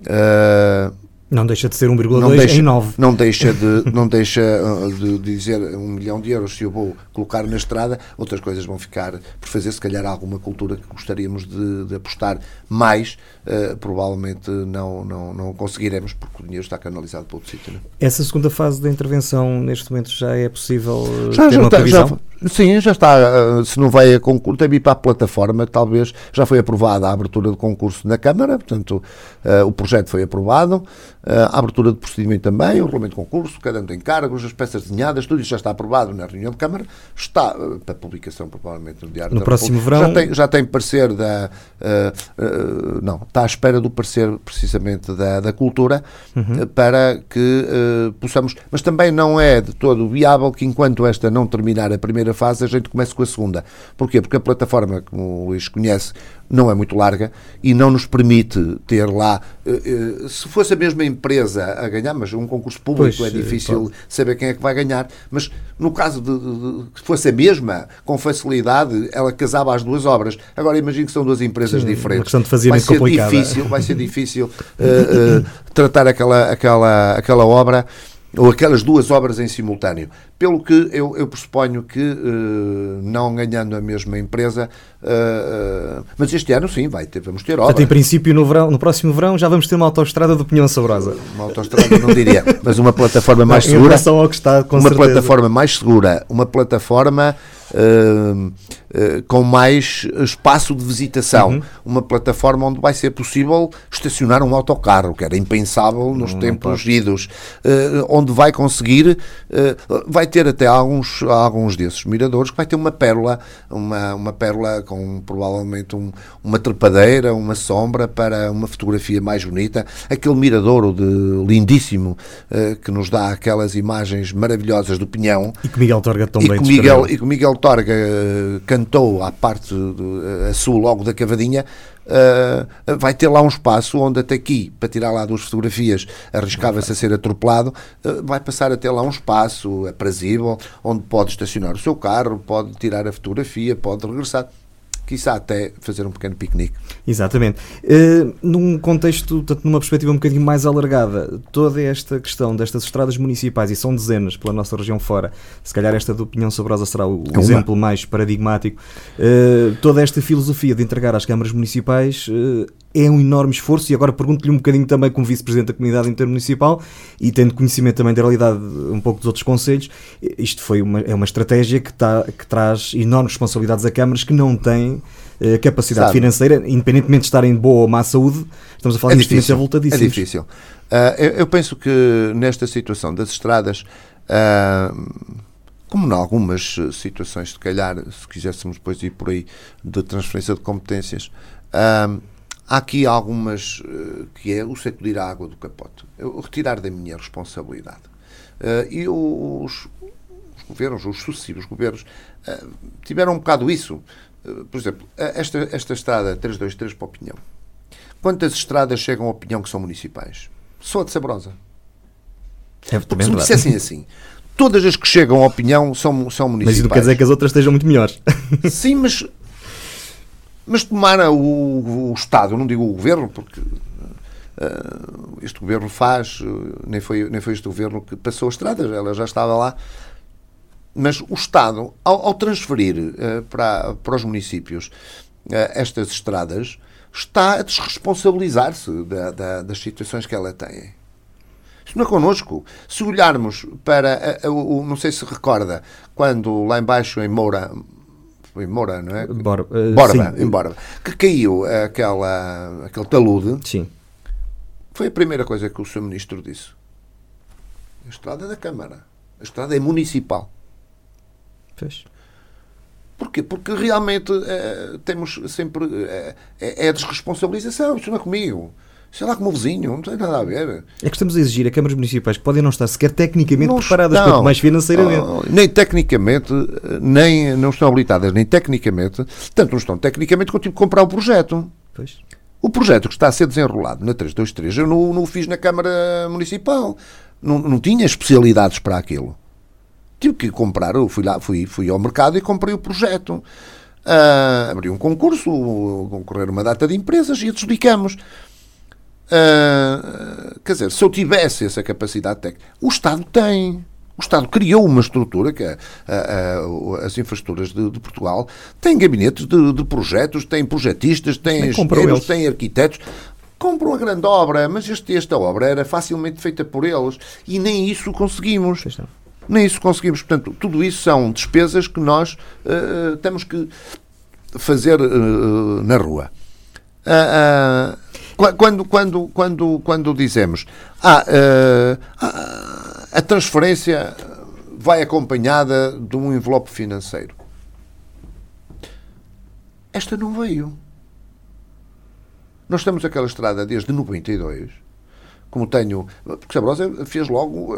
Uh, não deixa de ser 1,2 em 9. Não deixa, de, não deixa uh, de dizer um milhão de euros se eu vou colocar na estrada, outras coisas vão ficar por fazer, se calhar alguma cultura que gostaríamos de, de apostar mais, uh, provavelmente não, não, não conseguiremos, porque o dinheiro está canalizado para outro sítio. Né? Essa segunda fase da intervenção, neste momento, já é possível já, ter já uma está, previsão? Já, Sim, já está. Eh, se não vai a concurso, tem de ir para a plataforma, talvez. Já foi aprovada a abertura de concurso na Câmara, portanto, uh, o projeto foi aprovado. Uh, a abertura de procedimento também, o regulamento de concurso, cada um tem cargos, as peças desenhadas, tudo isso já está aprovado na reunião de Câmara. Está uh, para publicação, provavelmente, no Diário no da próximo verão. Já tem, já tem parecer da. não, está à espera do parecer, precisamente, da, da Cultura, uhum. para que possamos. Mas também não é de todo viável que, enquanto esta não terminar a primeira fase, a gente começa com a segunda. Porquê? Porque a plataforma, como o Luís conhece, não é muito larga e não nos permite ter lá. Uh, uh, se fosse a mesma empresa a ganhar, mas um concurso público pois, é difícil pode. saber quem é que vai ganhar. Mas no caso de, que fosse a mesma, com facilidade, ela casava as duas obras. Agora imagino que são duas empresas Sim, diferentes. Uma de fazer vai ser complicada. difícil, vai ser difícil uh, tratar aquela, aquela, aquela obra ou aquelas duas obras em simultâneo. Pelo que eu, eu pressuponho que, uh, não ganhando a mesma empresa, uh, uh, mas este ano sim, vai ter, vamos ter obra. Portanto, em princípio, no, verão, no próximo verão já vamos ter uma autoestrada do Pinhão Sabrosa. Uma autoestrada, não diria, mas uma plataforma mais segura. Em relação ao que está, com uma certeza. plataforma mais segura, uma plataforma uh, uh, com mais espaço de visitação. Uhum. Uma plataforma onde vai ser possível estacionar um autocarro, que era impensável nos tempos idos. Uh, onde vai conseguir, vai ter até alguns, alguns desses miradores que vai ter uma pérola, uma, uma pérola com provavelmente um, uma trepadeira, uma sombra para uma fotografia mais bonita. Aquele miradouro de lindíssimo que nos dá aquelas imagens maravilhosas do Pinhão. E que Miguel Torga tão e bem Miguel, E que Miguel Torga uh, cantou à parte uh, a sul logo da cavadinha, uh, vai ter lá um espaço onde até aqui, para tirar lá duas fotografias, arriscava-se a ser atropelado, vai passar a ter lá um espaço aprazível, onde pode estacionar o seu carro, pode tirar a fotografia, pode regressar quiçá até fazer um pequeno piquenique. Exatamente. Uh, num contexto, tanto numa perspectiva um bocadinho mais alargada, toda esta questão destas estradas municipais, e são dezenas pela nossa região fora, se calhar esta do Pinhão Sobrosa será o é exemplo mais paradigmático, uh, toda esta filosofia de entregar às câmaras municipais uh, é um enorme esforço e agora pergunto-lhe um bocadinho também como vice-presidente da comunidade intermunicipal e tendo conhecimento também da realidade um pouco dos outros conselhos, isto foi uma, é uma estratégia que, tá, que traz enormes responsabilidades a câmaras que não têm eh, capacidade Sabe. financeira, independentemente de estarem de boa ou má saúde, estamos a falar é de investimentos avultadíssimos. É difícil. Uh, eu, eu, penso que nesta situação das estradas, uh, como em algumas situações, se calhar, se quiséssemos depois ir por aí, de transferência de competências, uh, Há aqui algumas uh, que é o sacudir a água do capote, o retirar da minha responsabilidade. Uh, e os, os, governos, os sucessivos governos, uh, tiveram um bocado isso. por exemplo, esta, esta estrada 323 para a Opinião. Quantas estradas chegam à Opinião que são municipais? Só a de Sabrosa. É, Porque se me dissessem assim, todas as que chegam à opinião são, são municipais. Mas isso não quer dizer que as outras estejam muito melhores. Sim, mas mas tomara o, o Estado, não digo o Governo, porque uh, este Governo faz, nem foi, nem foi este Governo que passou as estradas, ela já estava lá, mas o Estado, ao, ao transferir uh, para, para os municípios estas estradas, está a desresponsabilizar-se da, da, das situações que ela tem. Isto não é connosco. Se olharmos para, o, não sei se recorda, quando lá embaixo em Moura, em Moura, não é? Borba, uh, Borba em Borba, que caiu aquela, aquele talude. Sim. Foi a primeira coisa que o Sr. Ministro disse. A estrada é da Câmara. A estrada é municipal. Fez. Porquê? Porque realmente é, temos sempre. É, é, a desresponsabilização. Isto não é comigo. Sei lá como o vizinho, não tem nada a ver. É que estamos a exigir a câmaras municipais que podem não estar sequer tecnicamente não preparadas, estão. quanto mais financeiramente. Oh, nem tecnicamente, nem não estão habilitadas, nem tecnicamente, tanto não estão tecnicamente eu tive que comprar o projeto. Pois. O projeto que está a ser desenrolado na 323, eu não, não o fiz na Câmara Municipal. Não, não tinha especialidades para aquilo. Tive que comprar, eu fui lá, fui, fui ao mercado e comprei o projeto. Uh, abri um concurso, concorrer uma data de empresas e adjudicamos. Uh, quer dizer, se eu tivesse essa capacidade técnica, o Estado tem. O Estado criou uma estrutura que a, a, a, as infraestruturas de, de, Portugal têm gabinetes de, de projetos, têm projetistas, têm engenheiros, têm arquitetos. Compram a grande obra, mas este, esta obra era facilmente feita por eles e nem isso conseguimos. Nem isso conseguimos. Portanto, tudo isso são despesas que nós uh, temos que fazer uh, na rua. Uh, quando, quando, quando, quando dizemos ah, a transferência vai acompanhada de um envelope financeiro. Esta não veio. Nós temos aquela estrada desde 92 como tenho. Porque Sabrosa fez logo.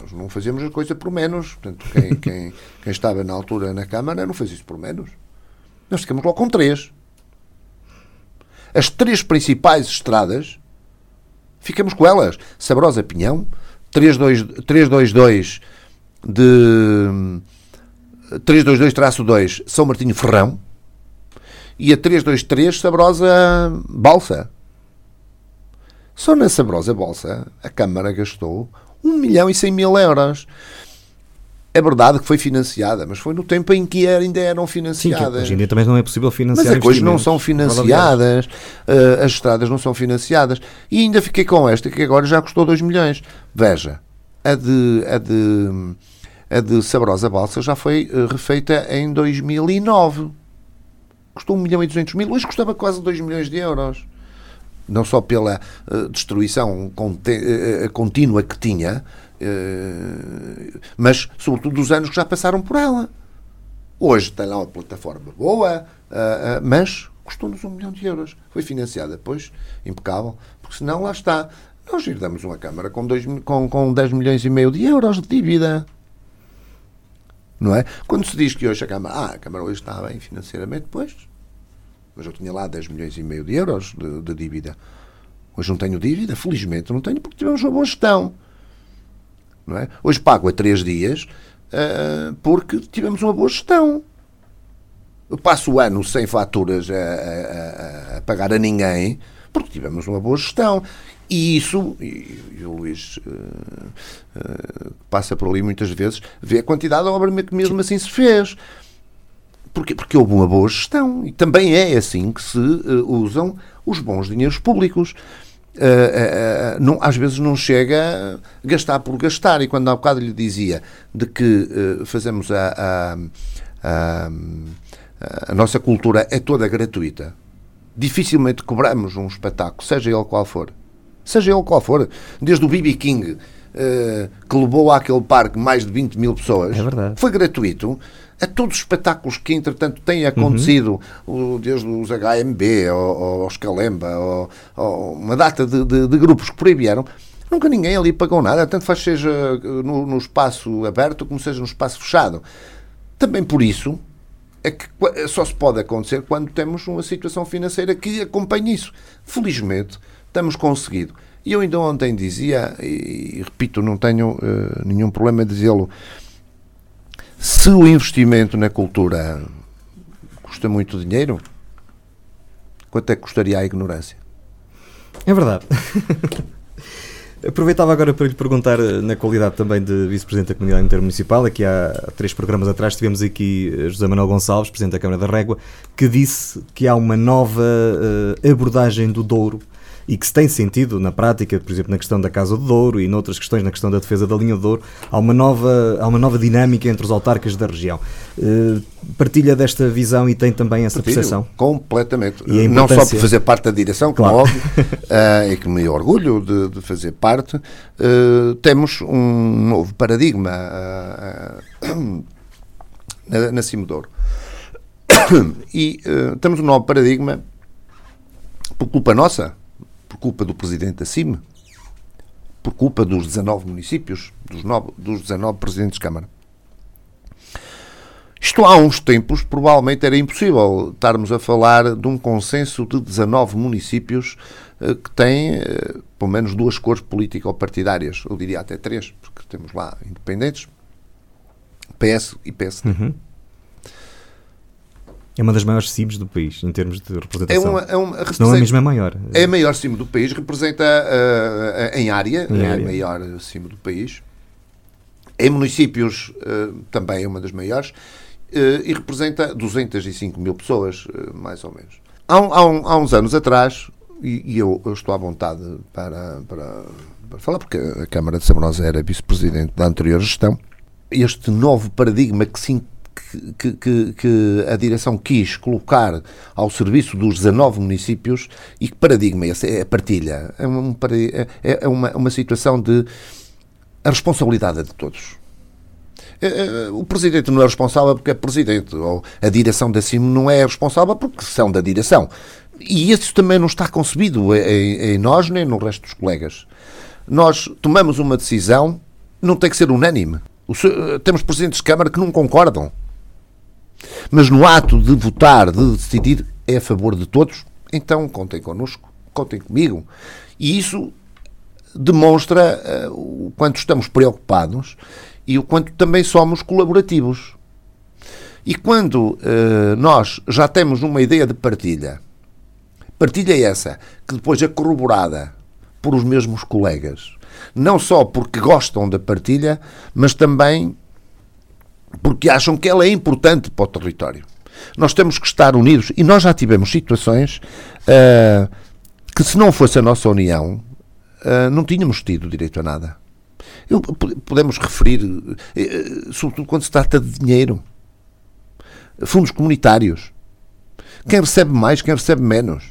Nós não fazíamos a coisa por menos. Portanto, quem, quem, quem estava na altura na Câmara não fez isso por menos. Nós ficamos logo com três. As três principais estradas, ficamos com elas. Sabrosa Pinhão, 322 de 322-2 São Martinho Ferrão e a 323 Sabrosa Balsa. Só na Sabrosa Bolsa a Câmara gastou 1 milhão e 100 mil euros. É verdade que foi financiada, mas foi no tempo em que ainda eram financiadas. Sim, hoje em dia também não é possível financiar. Mas as coisas não são financiadas, uh, as estradas não são financiadas. E ainda fiquei com esta, que agora já custou 2 milhões. Veja, a de, a de, a de Sabrosa Balsa já foi uh, refeita em 2009. Custou 1 milhão e 200 mil, hoje custava quase 2 milhões de euros não só pela uh, destruição uh, contínua que tinha, mas sobretudo dos anos que já passaram por ela. Hoje tem lá uma plataforma boa, mas custou-nos um milhão de euros. Foi financiada depois, impecável, porque senão lá está. Nós herdamos uma Câmara com, dois, com, com 10 milhões e meio de euros de dívida. Não é? Quando se diz que hoje a Câmara, ah, a Câmara hoje está bem financeiramente, pois, mas eu tinha lá 10 milhões e meio de euros de, de dívida. Hoje não tenho dívida, felizmente não tenho, porque tivemos uma boa gestão. Não é? Hoje pago a 3 dias uh, porque tivemos uma boa gestão. Eu passo o ano sem faturas a, a, a, pagar a ninguém porque tivemos uma boa gestão. E isso, e, e o Luís uh, uh, passa por ali muitas vezes, vê a quantidade de obra que mesmo assim se fez. Porquê? Porque houve uma boa gestão. E também é assim que se uh, usam os bons dinheiros públicos. Uh, uh, não, às vezes não chega a gastar por gastar. E quando há bocado lhe dizia de que fazemos a, a, a, a, nossa cultura é toda gratuita, dificilmente cobramos um espetáculo, seja ele qual for. Seja ele qual for. Desde o B.B. King, que levou àquele parque mais de 20 mil pessoas, é foi gratuito a todos os espetáculos que, entretanto, têm acontecido, uhum. desde os HMB, ou, aos Calemba, ou, ou, uma data de, de, de, grupos que vieram, nunca ninguém ali pagou nada, tanto faz seja no, no espaço aberto como seja no espaço fechado. Também por isso é que só se pode acontecer quando temos uma situação financeira que acompanhe isso. Felizmente, estamos conseguido. E eu ainda ontem dizia, e, e repito, não tenho uh, nenhum problema em dizê-lo, se o investimento na cultura custa muito dinheiro, quanto é que custaria a ignorância? É verdade. Aproveitava agora para lhe perguntar, eh, na qualidade também de Vice-Presidente da Comunidade Intermunicipal, aqui há três programas atrás tivemos aqui eh, José Manuel Gonçalves, Presidente da Câmara da Régua, que disse que há uma nova uh, abordagem do Douro e que se tem sentido na prática, por exemplo, na questão da Casa do Douro e noutras questões, na questão da defesa da linha do Douro, há uma nova, há uma nova dinâmica entre os autarcas da região. Uh, partilha desta visão e tem também essa Partilho, percepção? Completamente. Não só por fazer parte da direção, como claro. óbvio, uh, e que me orgulho de, de fazer parte, uh, temos um novo paradigma na, na Cimodouro. E temos um novo paradigma por culpa nossa, culpa do presidente da CIM, por culpa dos 19 municípios, dos, 9, dos 19 presidentes de Câmara. Isto há uns tempos provavelmente era impossível estarmos a falar de um consenso de 19 municípios eh, que têm eh, pelo menos duas cores político-partidárias, eu diria até três, porque temos lá independentes, PS e PSD. Uhum. É uma das maiores CIMs do país, em termos de representação. É uma, é uma, Não é mesmo a maior. É a maior CIM do país, representa uh, em área, em é área. a maior CIM do país. Em municípios uh, também é uma das maiores e representa 205 mil pessoas, mais ou menos. Há, há, um, há, uns anos atrás, e, e eu, eu, estou à vontade para, para, para falar, porque a Câmara de Sabrosa era vice-presidente da anterior gestão, este novo paradigma que se que, que, que, a direção quis colocar ao serviço dos 19 municípios e que paradigma é esse? É a partilha. É uma, é, é uma, uma situação de a responsabilidade é de todos. É, é, o presidente não é responsável porque é presidente, ou a direção da CIM não é responsável porque são da direção. E isso também não está concebido em, em nós nem no resto dos colegas. Nós tomamos uma decisão, não tem que ser unânime. Temos presidentes de Câmara que não concordam. Mas no ato de votar, de decidir, é a favor de todos, então contem connosco, contem comigo. E isso demonstra uh, o quanto estamos preocupados e o quanto também somos colaborativos. E quando uh, nós já temos uma ideia de partilha, partilha essa, que depois é corroborada por os mesmos colegas, não só porque gostam da partilha, mas também porque acham que ela é importante para o território. Nós temos que estar unidos e nós já tivemos situações uh, que, se não fosse a nossa união, uh, não tínhamos tido direito a nada. Eu, podemos referir, uh, sobretudo quando se trata de dinheiro, fundos comunitários. Quem recebe mais, quem recebe menos.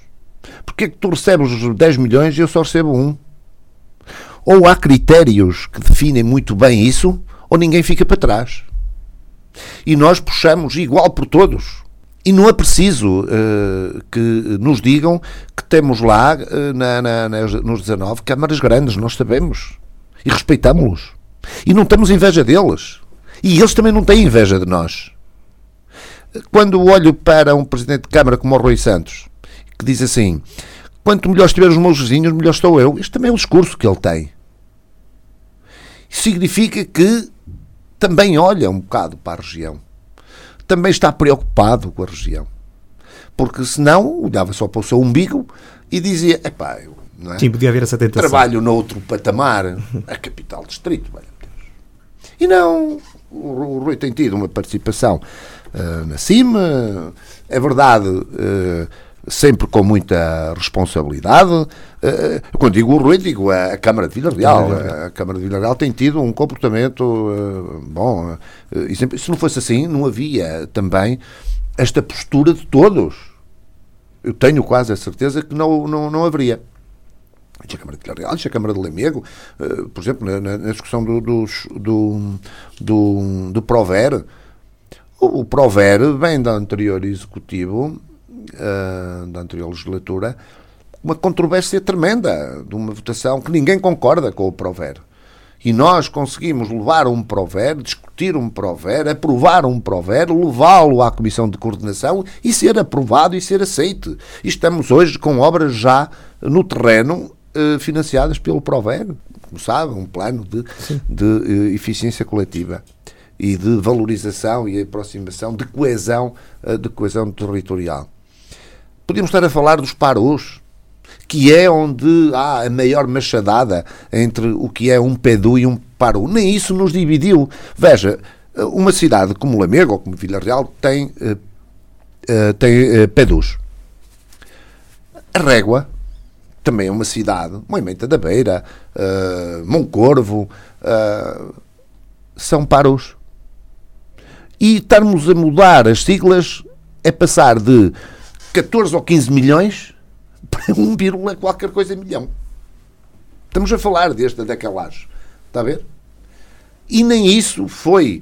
Porque é que tu recebes os 10 milhões e eu só recebo um? Ou há critérios que definem muito bem isso, ou ninguém fica para trás. E nós puxamos igual por todos. E não é preciso uh, que nos digam que temos lá, uh, na, na, nos 19, câmaras grandes, nós sabemos. E respeitamos-los. E não temos inveja deles. E eles também não têm inveja de nós. Quando olho para um presidente de Câmara como o Rui Santos, que diz assim: quanto melhor estiver os meus vizinhos, melhor estou eu. Este também é o discurso que ele tem. Significa que também olha um bocado para a região. Também está preocupado com a região. Porque senão olhava só para o seu umbigo e dizia: epá, eu não é? Sim, podia haver essa tentação. Trabalho noutro patamar, a capital distrito. E não, o Rui tem tido uma participação uh, na cima, é verdade. Uh, sempre com muita responsabilidade. Eh, quando digo o Rui, digo a, Câmara de Vila Real. A Câmara de Vila Real tem tido um comportamento eh, bom. Eh, e sempre, se não fosse assim, não havia também esta postura de todos. Eu tenho quase a certeza que não, não, não haveria. a Câmara de Vila Real, a Câmara de Lamego, por exemplo, na, na discussão do, do, do, do, do Prover, o, o Prover vem do anterior executivo uh, da anterior legislatura, uma controvérsia tremenda de uma votação que ninguém concorda com o Prover. E nós conseguimos levar um Prover, discutir um Prover, aprovar um Prover, levá-lo à Comissão de Coordenação e ser aprovado e ser aceito. E estamos hoje com obras já no terreno eh, financiadas pelo Prover, como sabe, um plano de, de uh, eficiência coletiva e de valorização e aproximação, de coesão, de coesão territorial. Podíamos estar a falar dos parus, que é onde há a maior machadada entre o que é um pedu e um paru. Nem isso nos dividiu. Veja, uma cidade como Lamego ou como Vila Real tem, uh, uh, tem uh, pedus. A Régua também é uma cidade, Moimenta da Beira, Moncorvo, são parus. E estarmos a mudar as siglas é passar de 14 ou 15 milhões para 1, qualquer coisa milhão. Estamos a falar desta decalagem. Está a ver? E nem isso foi.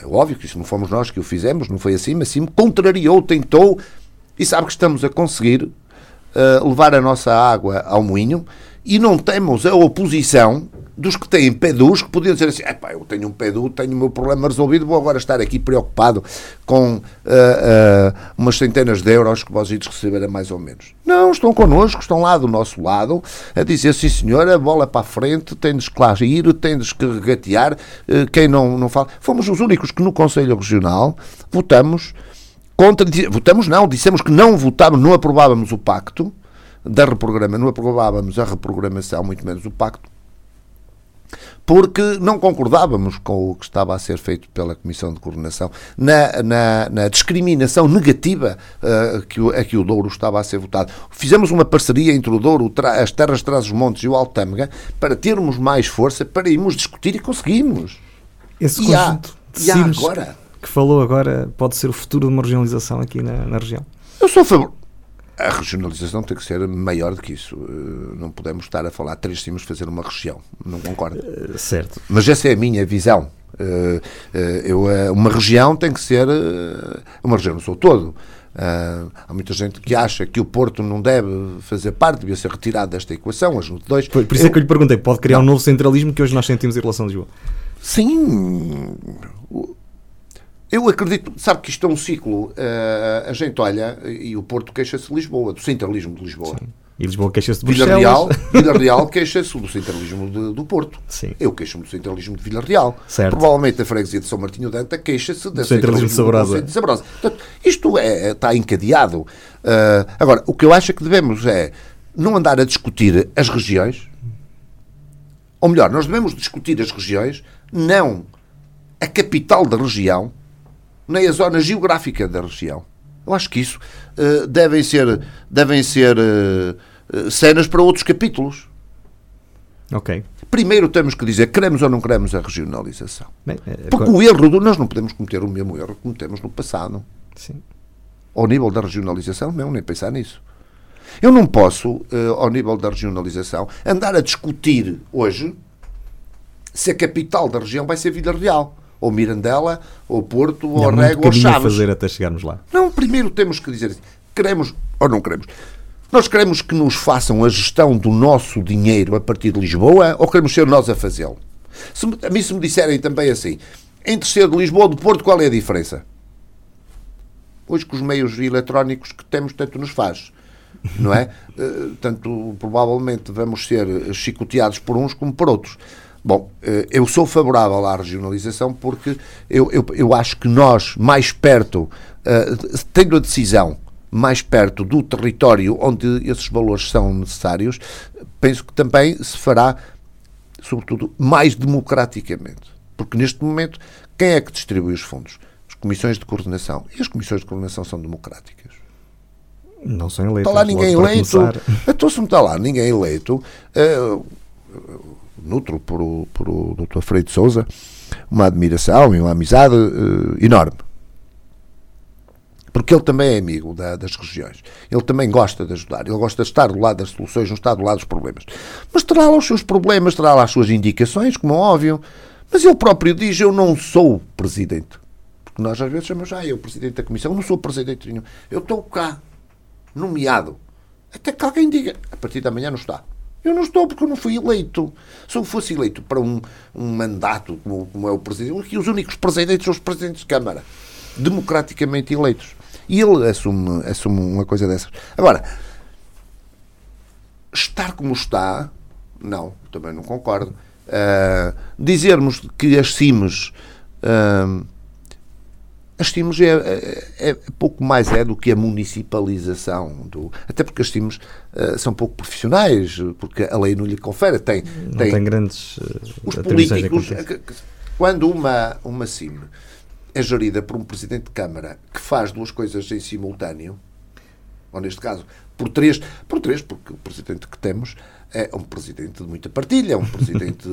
É óbvio que isso não fomos nós que o fizemos, não foi assim, mas sim contrariou, tentou, e sabe que estamos a conseguir uh, levar a nossa água ao moinho e não temos a oposição dos que têm PEDUs que podiam dizer assim: eu tenho um PEDU, tenho o meu problema resolvido, vou agora estar aqui preocupado com uh, uh, umas centenas de euros que vós ides receber mais ou menos. Não, estão connosco, estão lá do nosso lado a dizer: sim senhor, a bola para a frente, tendes que lá ir, tendes que regatear. Uh, quem não, não fala. Fomos os únicos que no Conselho Regional votamos contra. Votamos não, dissemos que não votávamos, não aprovávamos o pacto da reprograma, não aprovávamos a reprogramação, muito menos o pacto porque não concordávamos com o que estava a ser feito pela Comissão de Coordenação na, na, na discriminação negativa uh, que o, a que o Douro estava a ser votado. Fizemos uma parceria entre o Douro, as terras de Trás-os-Montes e o Altâmega para termos mais força, para irmos discutir e conseguimos. Esse e conjunto há, de e agora. que falou agora pode ser o futuro de uma regionalização aqui na, na região? Eu sou a favor a regionalização tem que ser maior do que isso. Eh, não podemos estar a falar três cimos fazer uma região. Não concordo. Uh, certo. Mas essa é a minha visão. Uh, eu, uma região tem que ser uma região, não sou todo. há muita gente que acha que o Porto não deve fazer parte, devia ser retirado desta equação, as dois. Por, por isso é que eu lhe perguntei, pode criar não. um novo centralismo que hoje nós sentimos em relação a Lisboa? Sim. Eu acredito, sabe que isto é um ciclo. Uh, a gente olha e o Porto queixa-se de Lisboa, do centralismo de Lisboa. Sim. E Lisboa queixa-se de Vila Real, Vila Real queixa-se do centralismo de, do Porto. Sim. Eu queixo-me do centralismo de Vila Real. Certo. Provavelmente a freguesia de São Martinho Danta queixa-se do centralismo de Sabrosa. De Sabrosa. Portanto, isto é, está encadeado. Uh, agora, o que eu acho que devemos é não andar a discutir as regiões, ou melhor, nós devemos discutir as regiões, não a capital da região, nem a zona geográfica da região. Eu acho que isso uh, devem ser, devem ser uh, cenas para outros capítulos. Ok. Primeiro temos que dizer queremos ou não queremos a regionalização. Bem, é, Porque o erro, do, nós não podemos cometer o mesmo erro que cometemos no passado. Sim. Ao nível da regionalização, não, nem pensar nisso. Eu não posso, uh, ao nível da regionalização, andar a discutir hoje se a capital da região vai ser Vila Real ou Mirandela, ou Porto, ou Rego, ou Chaves. Fazer até chegarmos lá. Não, primeiro temos que dizer assim, queremos ou não queremos. Nós queremos que nos façam a gestão do nosso dinheiro a partir de Lisboa ou queremos ser nós a fazê-lo? a mim se me disserem também assim, entre ser de Lisboa ou de Porto, qual é a diferença? Hoje com os meios eletrónicos que temos, tanto nos faz. Não é? uh, tanto provavelmente vamos ser chicoteados por uns como por outros. Bom, eh, eu sou favorável à regionalização porque eu, eu, eu acho que nós, mais perto, uh, tendo a decisão mais perto do território onde esses valores são necessários, penso que também se fará, sobretudo, mais democraticamente. Porque neste momento, quem é que distribui os fundos? As comissões de coordenação. E as comissões de coordenação são democráticas. Não são eleitas. Está lá ninguém eleito. Então, se não está lá ninguém eleito. Uh, nutro por o, por o Dr. Freire de Souza uma admiração e uma amizade uh, enorme. Porque ele também é amigo da, das regiões. Ele também gosta de ajudar. Ele gosta de estar do lado das soluções, não está do lado dos problemas. Mas terá lá os seus problemas, terá lá as suas indicações, como é óbvio. Mas ele próprio diz: Eu não sou presidente. Porque nós às vezes chamamos, ah, eu presidente da comissão. Eu não sou presidente nenhum. Eu estou cá, nomeado. Até que alguém diga: a partir da manhã não está. Eu não estou porque eu não fui eleito. Se eu fosse eleito para um, um mandato como, como, é o presidente, aqui os únicos presidentes são os presidentes de Câmara, democraticamente eleitos. E ele assume, assume uma coisa dessas. Agora, estar como está, não, também não concordo. Uh, dizermos que as CIMES uh, as TIMOS é, é, é, pouco mais é do que a municipalização, do, até porque as TIMOS uh, são pouco profissionais, porque a lei não lhe confere. Tem, não tem, tem grandes uh, Os políticos, quando uma, uma CIM é gerida por um presidente de Câmara que faz duas coisas em simultâneo, ou neste caso, por três, por três, porque o presidente que temos é um presidente de muita partilha, é um presidente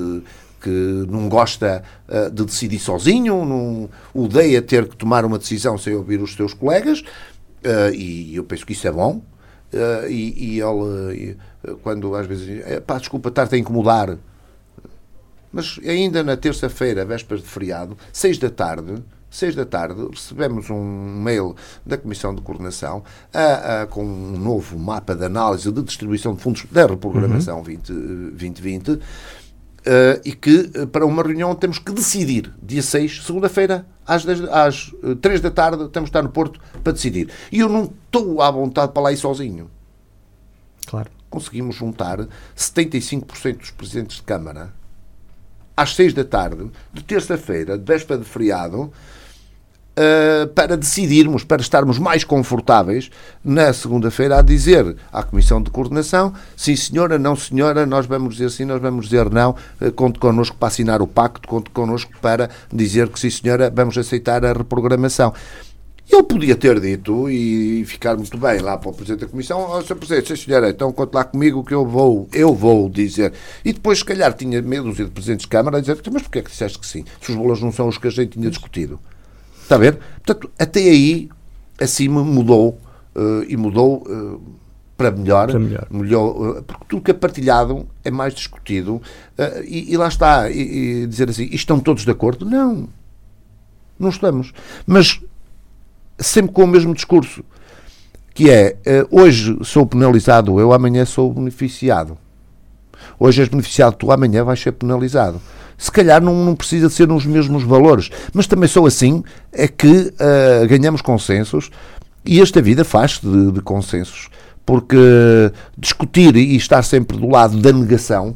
que não gosta uh, de decidir sozinho, não odeia ter que tomar uma decisão sem ouvir os seus colegas, uh, e eu penso que isso é bom. Uh, e, e, ele, quando às vezes, pá, desculpa estar-te a incomodar, mas ainda na terça-feira, vésperas de feriado, seis da tarde, 6 da tarde, recebemos um mail da Comissão de Coordenação a, a, com um novo mapa de análise de distribuição de fundos da reprogramação uhum. 20, 2020 uh, e que uh, para uma reunião temos que decidir, dia 6, segunda-feira, às, 10, às uh, 3 da tarde, temos de estar no Porto para decidir. E eu não estou à vontade para lá ir sozinho. Claro. Conseguimos juntar 75% dos presidentes de Câmara às 6 da tarde, de terça-feira, de véspera de feriado, Uh, para decidirmos, para estarmos mais confortáveis na segunda-feira a dizer à Comissão de Coordenação sim senhora, não senhora, nós vamos dizer sim, nós vamos dizer não, uh, conte connosco para assinar o pacto, conte connosco para dizer que sim senhora, vamos aceitar a reprogramação. Ele podia ter dito e ficar muito bem lá para o Presidente da Comissão, ó, oh, Sr. Presidente, sim senhora, então conte lá comigo que eu vou, eu vou dizer. E depois, se calhar, tinha medo de Presidentes de Câmara a dizer, mas porquê é que disseste que sim? Se os valores não são os que a gente tinha discutido. Está a ver? Portanto, até aí, assim mudou uh, e mudou uh, para melhor. Para melhor. melhor uh, porque tudo que é partilhado é mais discutido. E, e, lá está, e, e dizer assim, estão todos de acordo? Não. Não estamos. Mas sempre com o mesmo discurso. Que é, hoje sou penalizado eu, amanhã sou beneficiado. Hoje és beneficiado tu, amanhã vais ser penalizado se calhar não, não precisa ser nos mesmos valores, mas também só assim é que uh, ganhamos consensos e esta vida faz de, de consensos, porque discutir e estar sempre do lado da negação,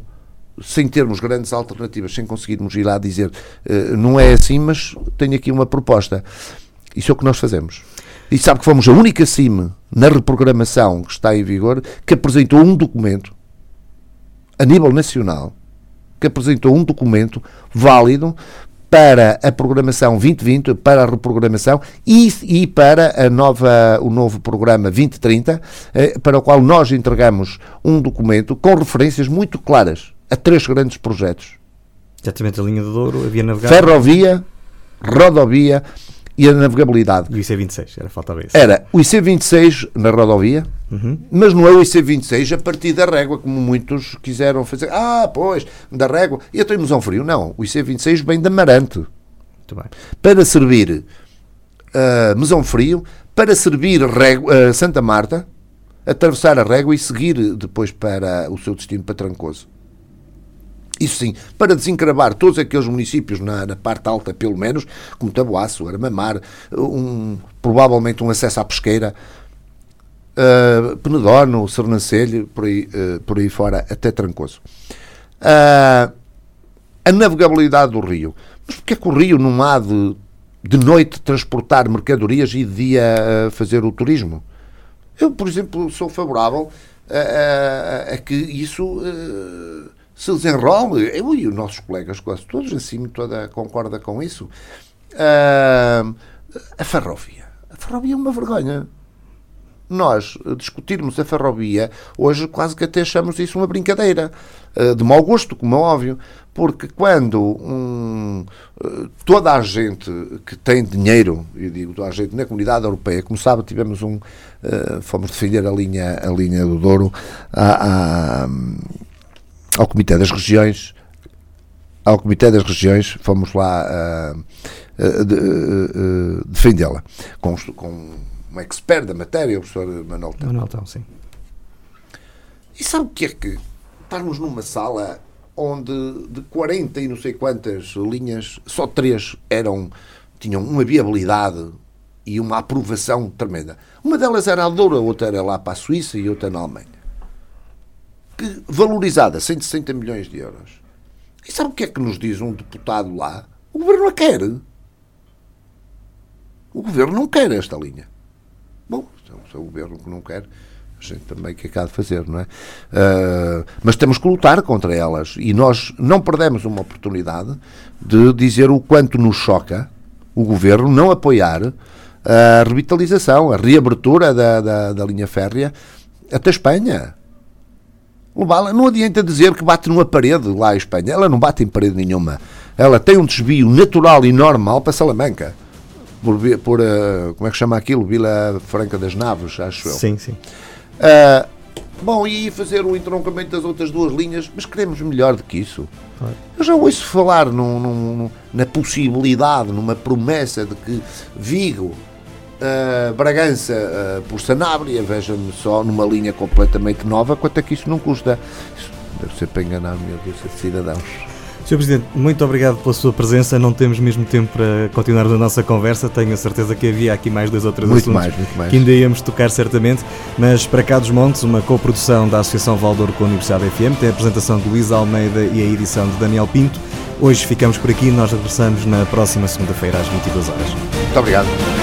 sem termos grandes alternativas, sem conseguirmos ir lá dizer uh, não é assim, mas tenho aqui uma proposta. Isso é o que nós fazemos. E sabe que fomos a única CIM na reprogramação que está em vigor que apresentou um documento a nível nacional que apresentou um documento válido para a programação 2020, para a reprogramação e, e para a nova, o novo programa 2030, eh, para o qual nós entregamos um documento com referências muito claras a três grandes projetos. Exatamente, a linha do Douro, a via navegável. Ferrovia, rodovia e a navegabilidade. E o IC26, era faltava esse. Era o IC26 na rodovia, uhum. mas não é o IC26 a partir da régua, como muitos quiseram fazer. Ah, pois, da régua. E até em Frio. Não, o IC26 vem da Marante. Para servir uh, Mesão Frio, para servir régua, uh, Santa Marta, atravessar a régua e seguir depois para o seu destino para Trancoso. Isso sim, para desencravar todos aqueles municípios na, na parte alta, pelo menos, como Taboaço, Armamar, um, provavelmente um acesso à pesqueira, uh, Penedono, Sernancelho, por aí, uh, por aí fora, até Trancoso. Uh, a navegabilidade do rio. Mas porquê que o rio não há de, de noite transportar mercadorias e de dia uh, fazer o turismo? Eu, por exemplo, sou favorável a, a, a que isso uh, se desenrole. Eu e os nossos colegas, quase todos, assim, toda concorda com isso. Uh, a ferrovia. A ferrovia é uma vergonha. Nós discutirmos a ferrovia, hoje quase que até achamos isso uma brincadeira. Uh, de mau gosto, como é óbvio. Porque quando um, uh, toda a gente que tem dinheiro, eu digo toda a gente na comunidade europeia, como sabe, tivemos um. Fomos defender a linha, a linha do Douro a, a ao Comitê das Regiões, ao Comitê das Regiões, fomos lá uh, de, defendê-la com, com um expert da matéria, o professor Manuel Tão. Manuel Tão, sim. E sabe o que é que estarmos numa sala onde de 40 e não sei quantas linhas, só três eram, tinham uma viabilidade e uma aprovação tremenda. Uma delas era a Doura, outra era lá para a Suíça e outra na Alemanha que, valorizada 160 milhões de euros. E sabe o que é que nos diz um deputado lá? O governo a quer. O governo não quer esta linha. Bom, se é o governo que não quer, a gente também que acaba de fazer, não é? Uh, mas temos que lutar contra elas e nós não perdemos uma oportunidade de dizer o quanto nos choca o governo não apoiar a revitalização, a reabertura da, da, da linha férrea até Espanha levá-la. Não adianta dizer que bate numa parede lá em Espanha. Ela não bate em parede nenhuma. Ela tem um desvio natural e normal para Salamanca. Por, por uh, como é que chama aquilo? Vila Franca das Naves, acho eu. Sim, sim. Uh, Bom, e fazer o entroncamento das outras duas linhas, mas queremos melhor do que isso. Eu já ouço falar num, num, na possibilidade, numa promessa de que Vigo, uh, Bragança uh, por Sanabria, veja-me só numa linha completamente nova, quanto é que isso não custa? Isso deve ser para enganar meu Deus, cidadãos. Sr. Presidente, muito obrigado pela sua presença. Não temos mesmo tempo para continuar a nossa conversa. Tenho a certeza que havia aqui mais dois ou três muito assuntos mais, muito mais. que ainda íamos tocar certamente. Mas para cá dos Montes, uma coprodução da Associação Valdouro com a Universidade FM, tem a apresentação de Luís Almeida e a edição de Daniel Pinto. Hoje ficamos por aqui. Nós regressamos na próxima segunda-feira às 22 horas. Muito obrigado.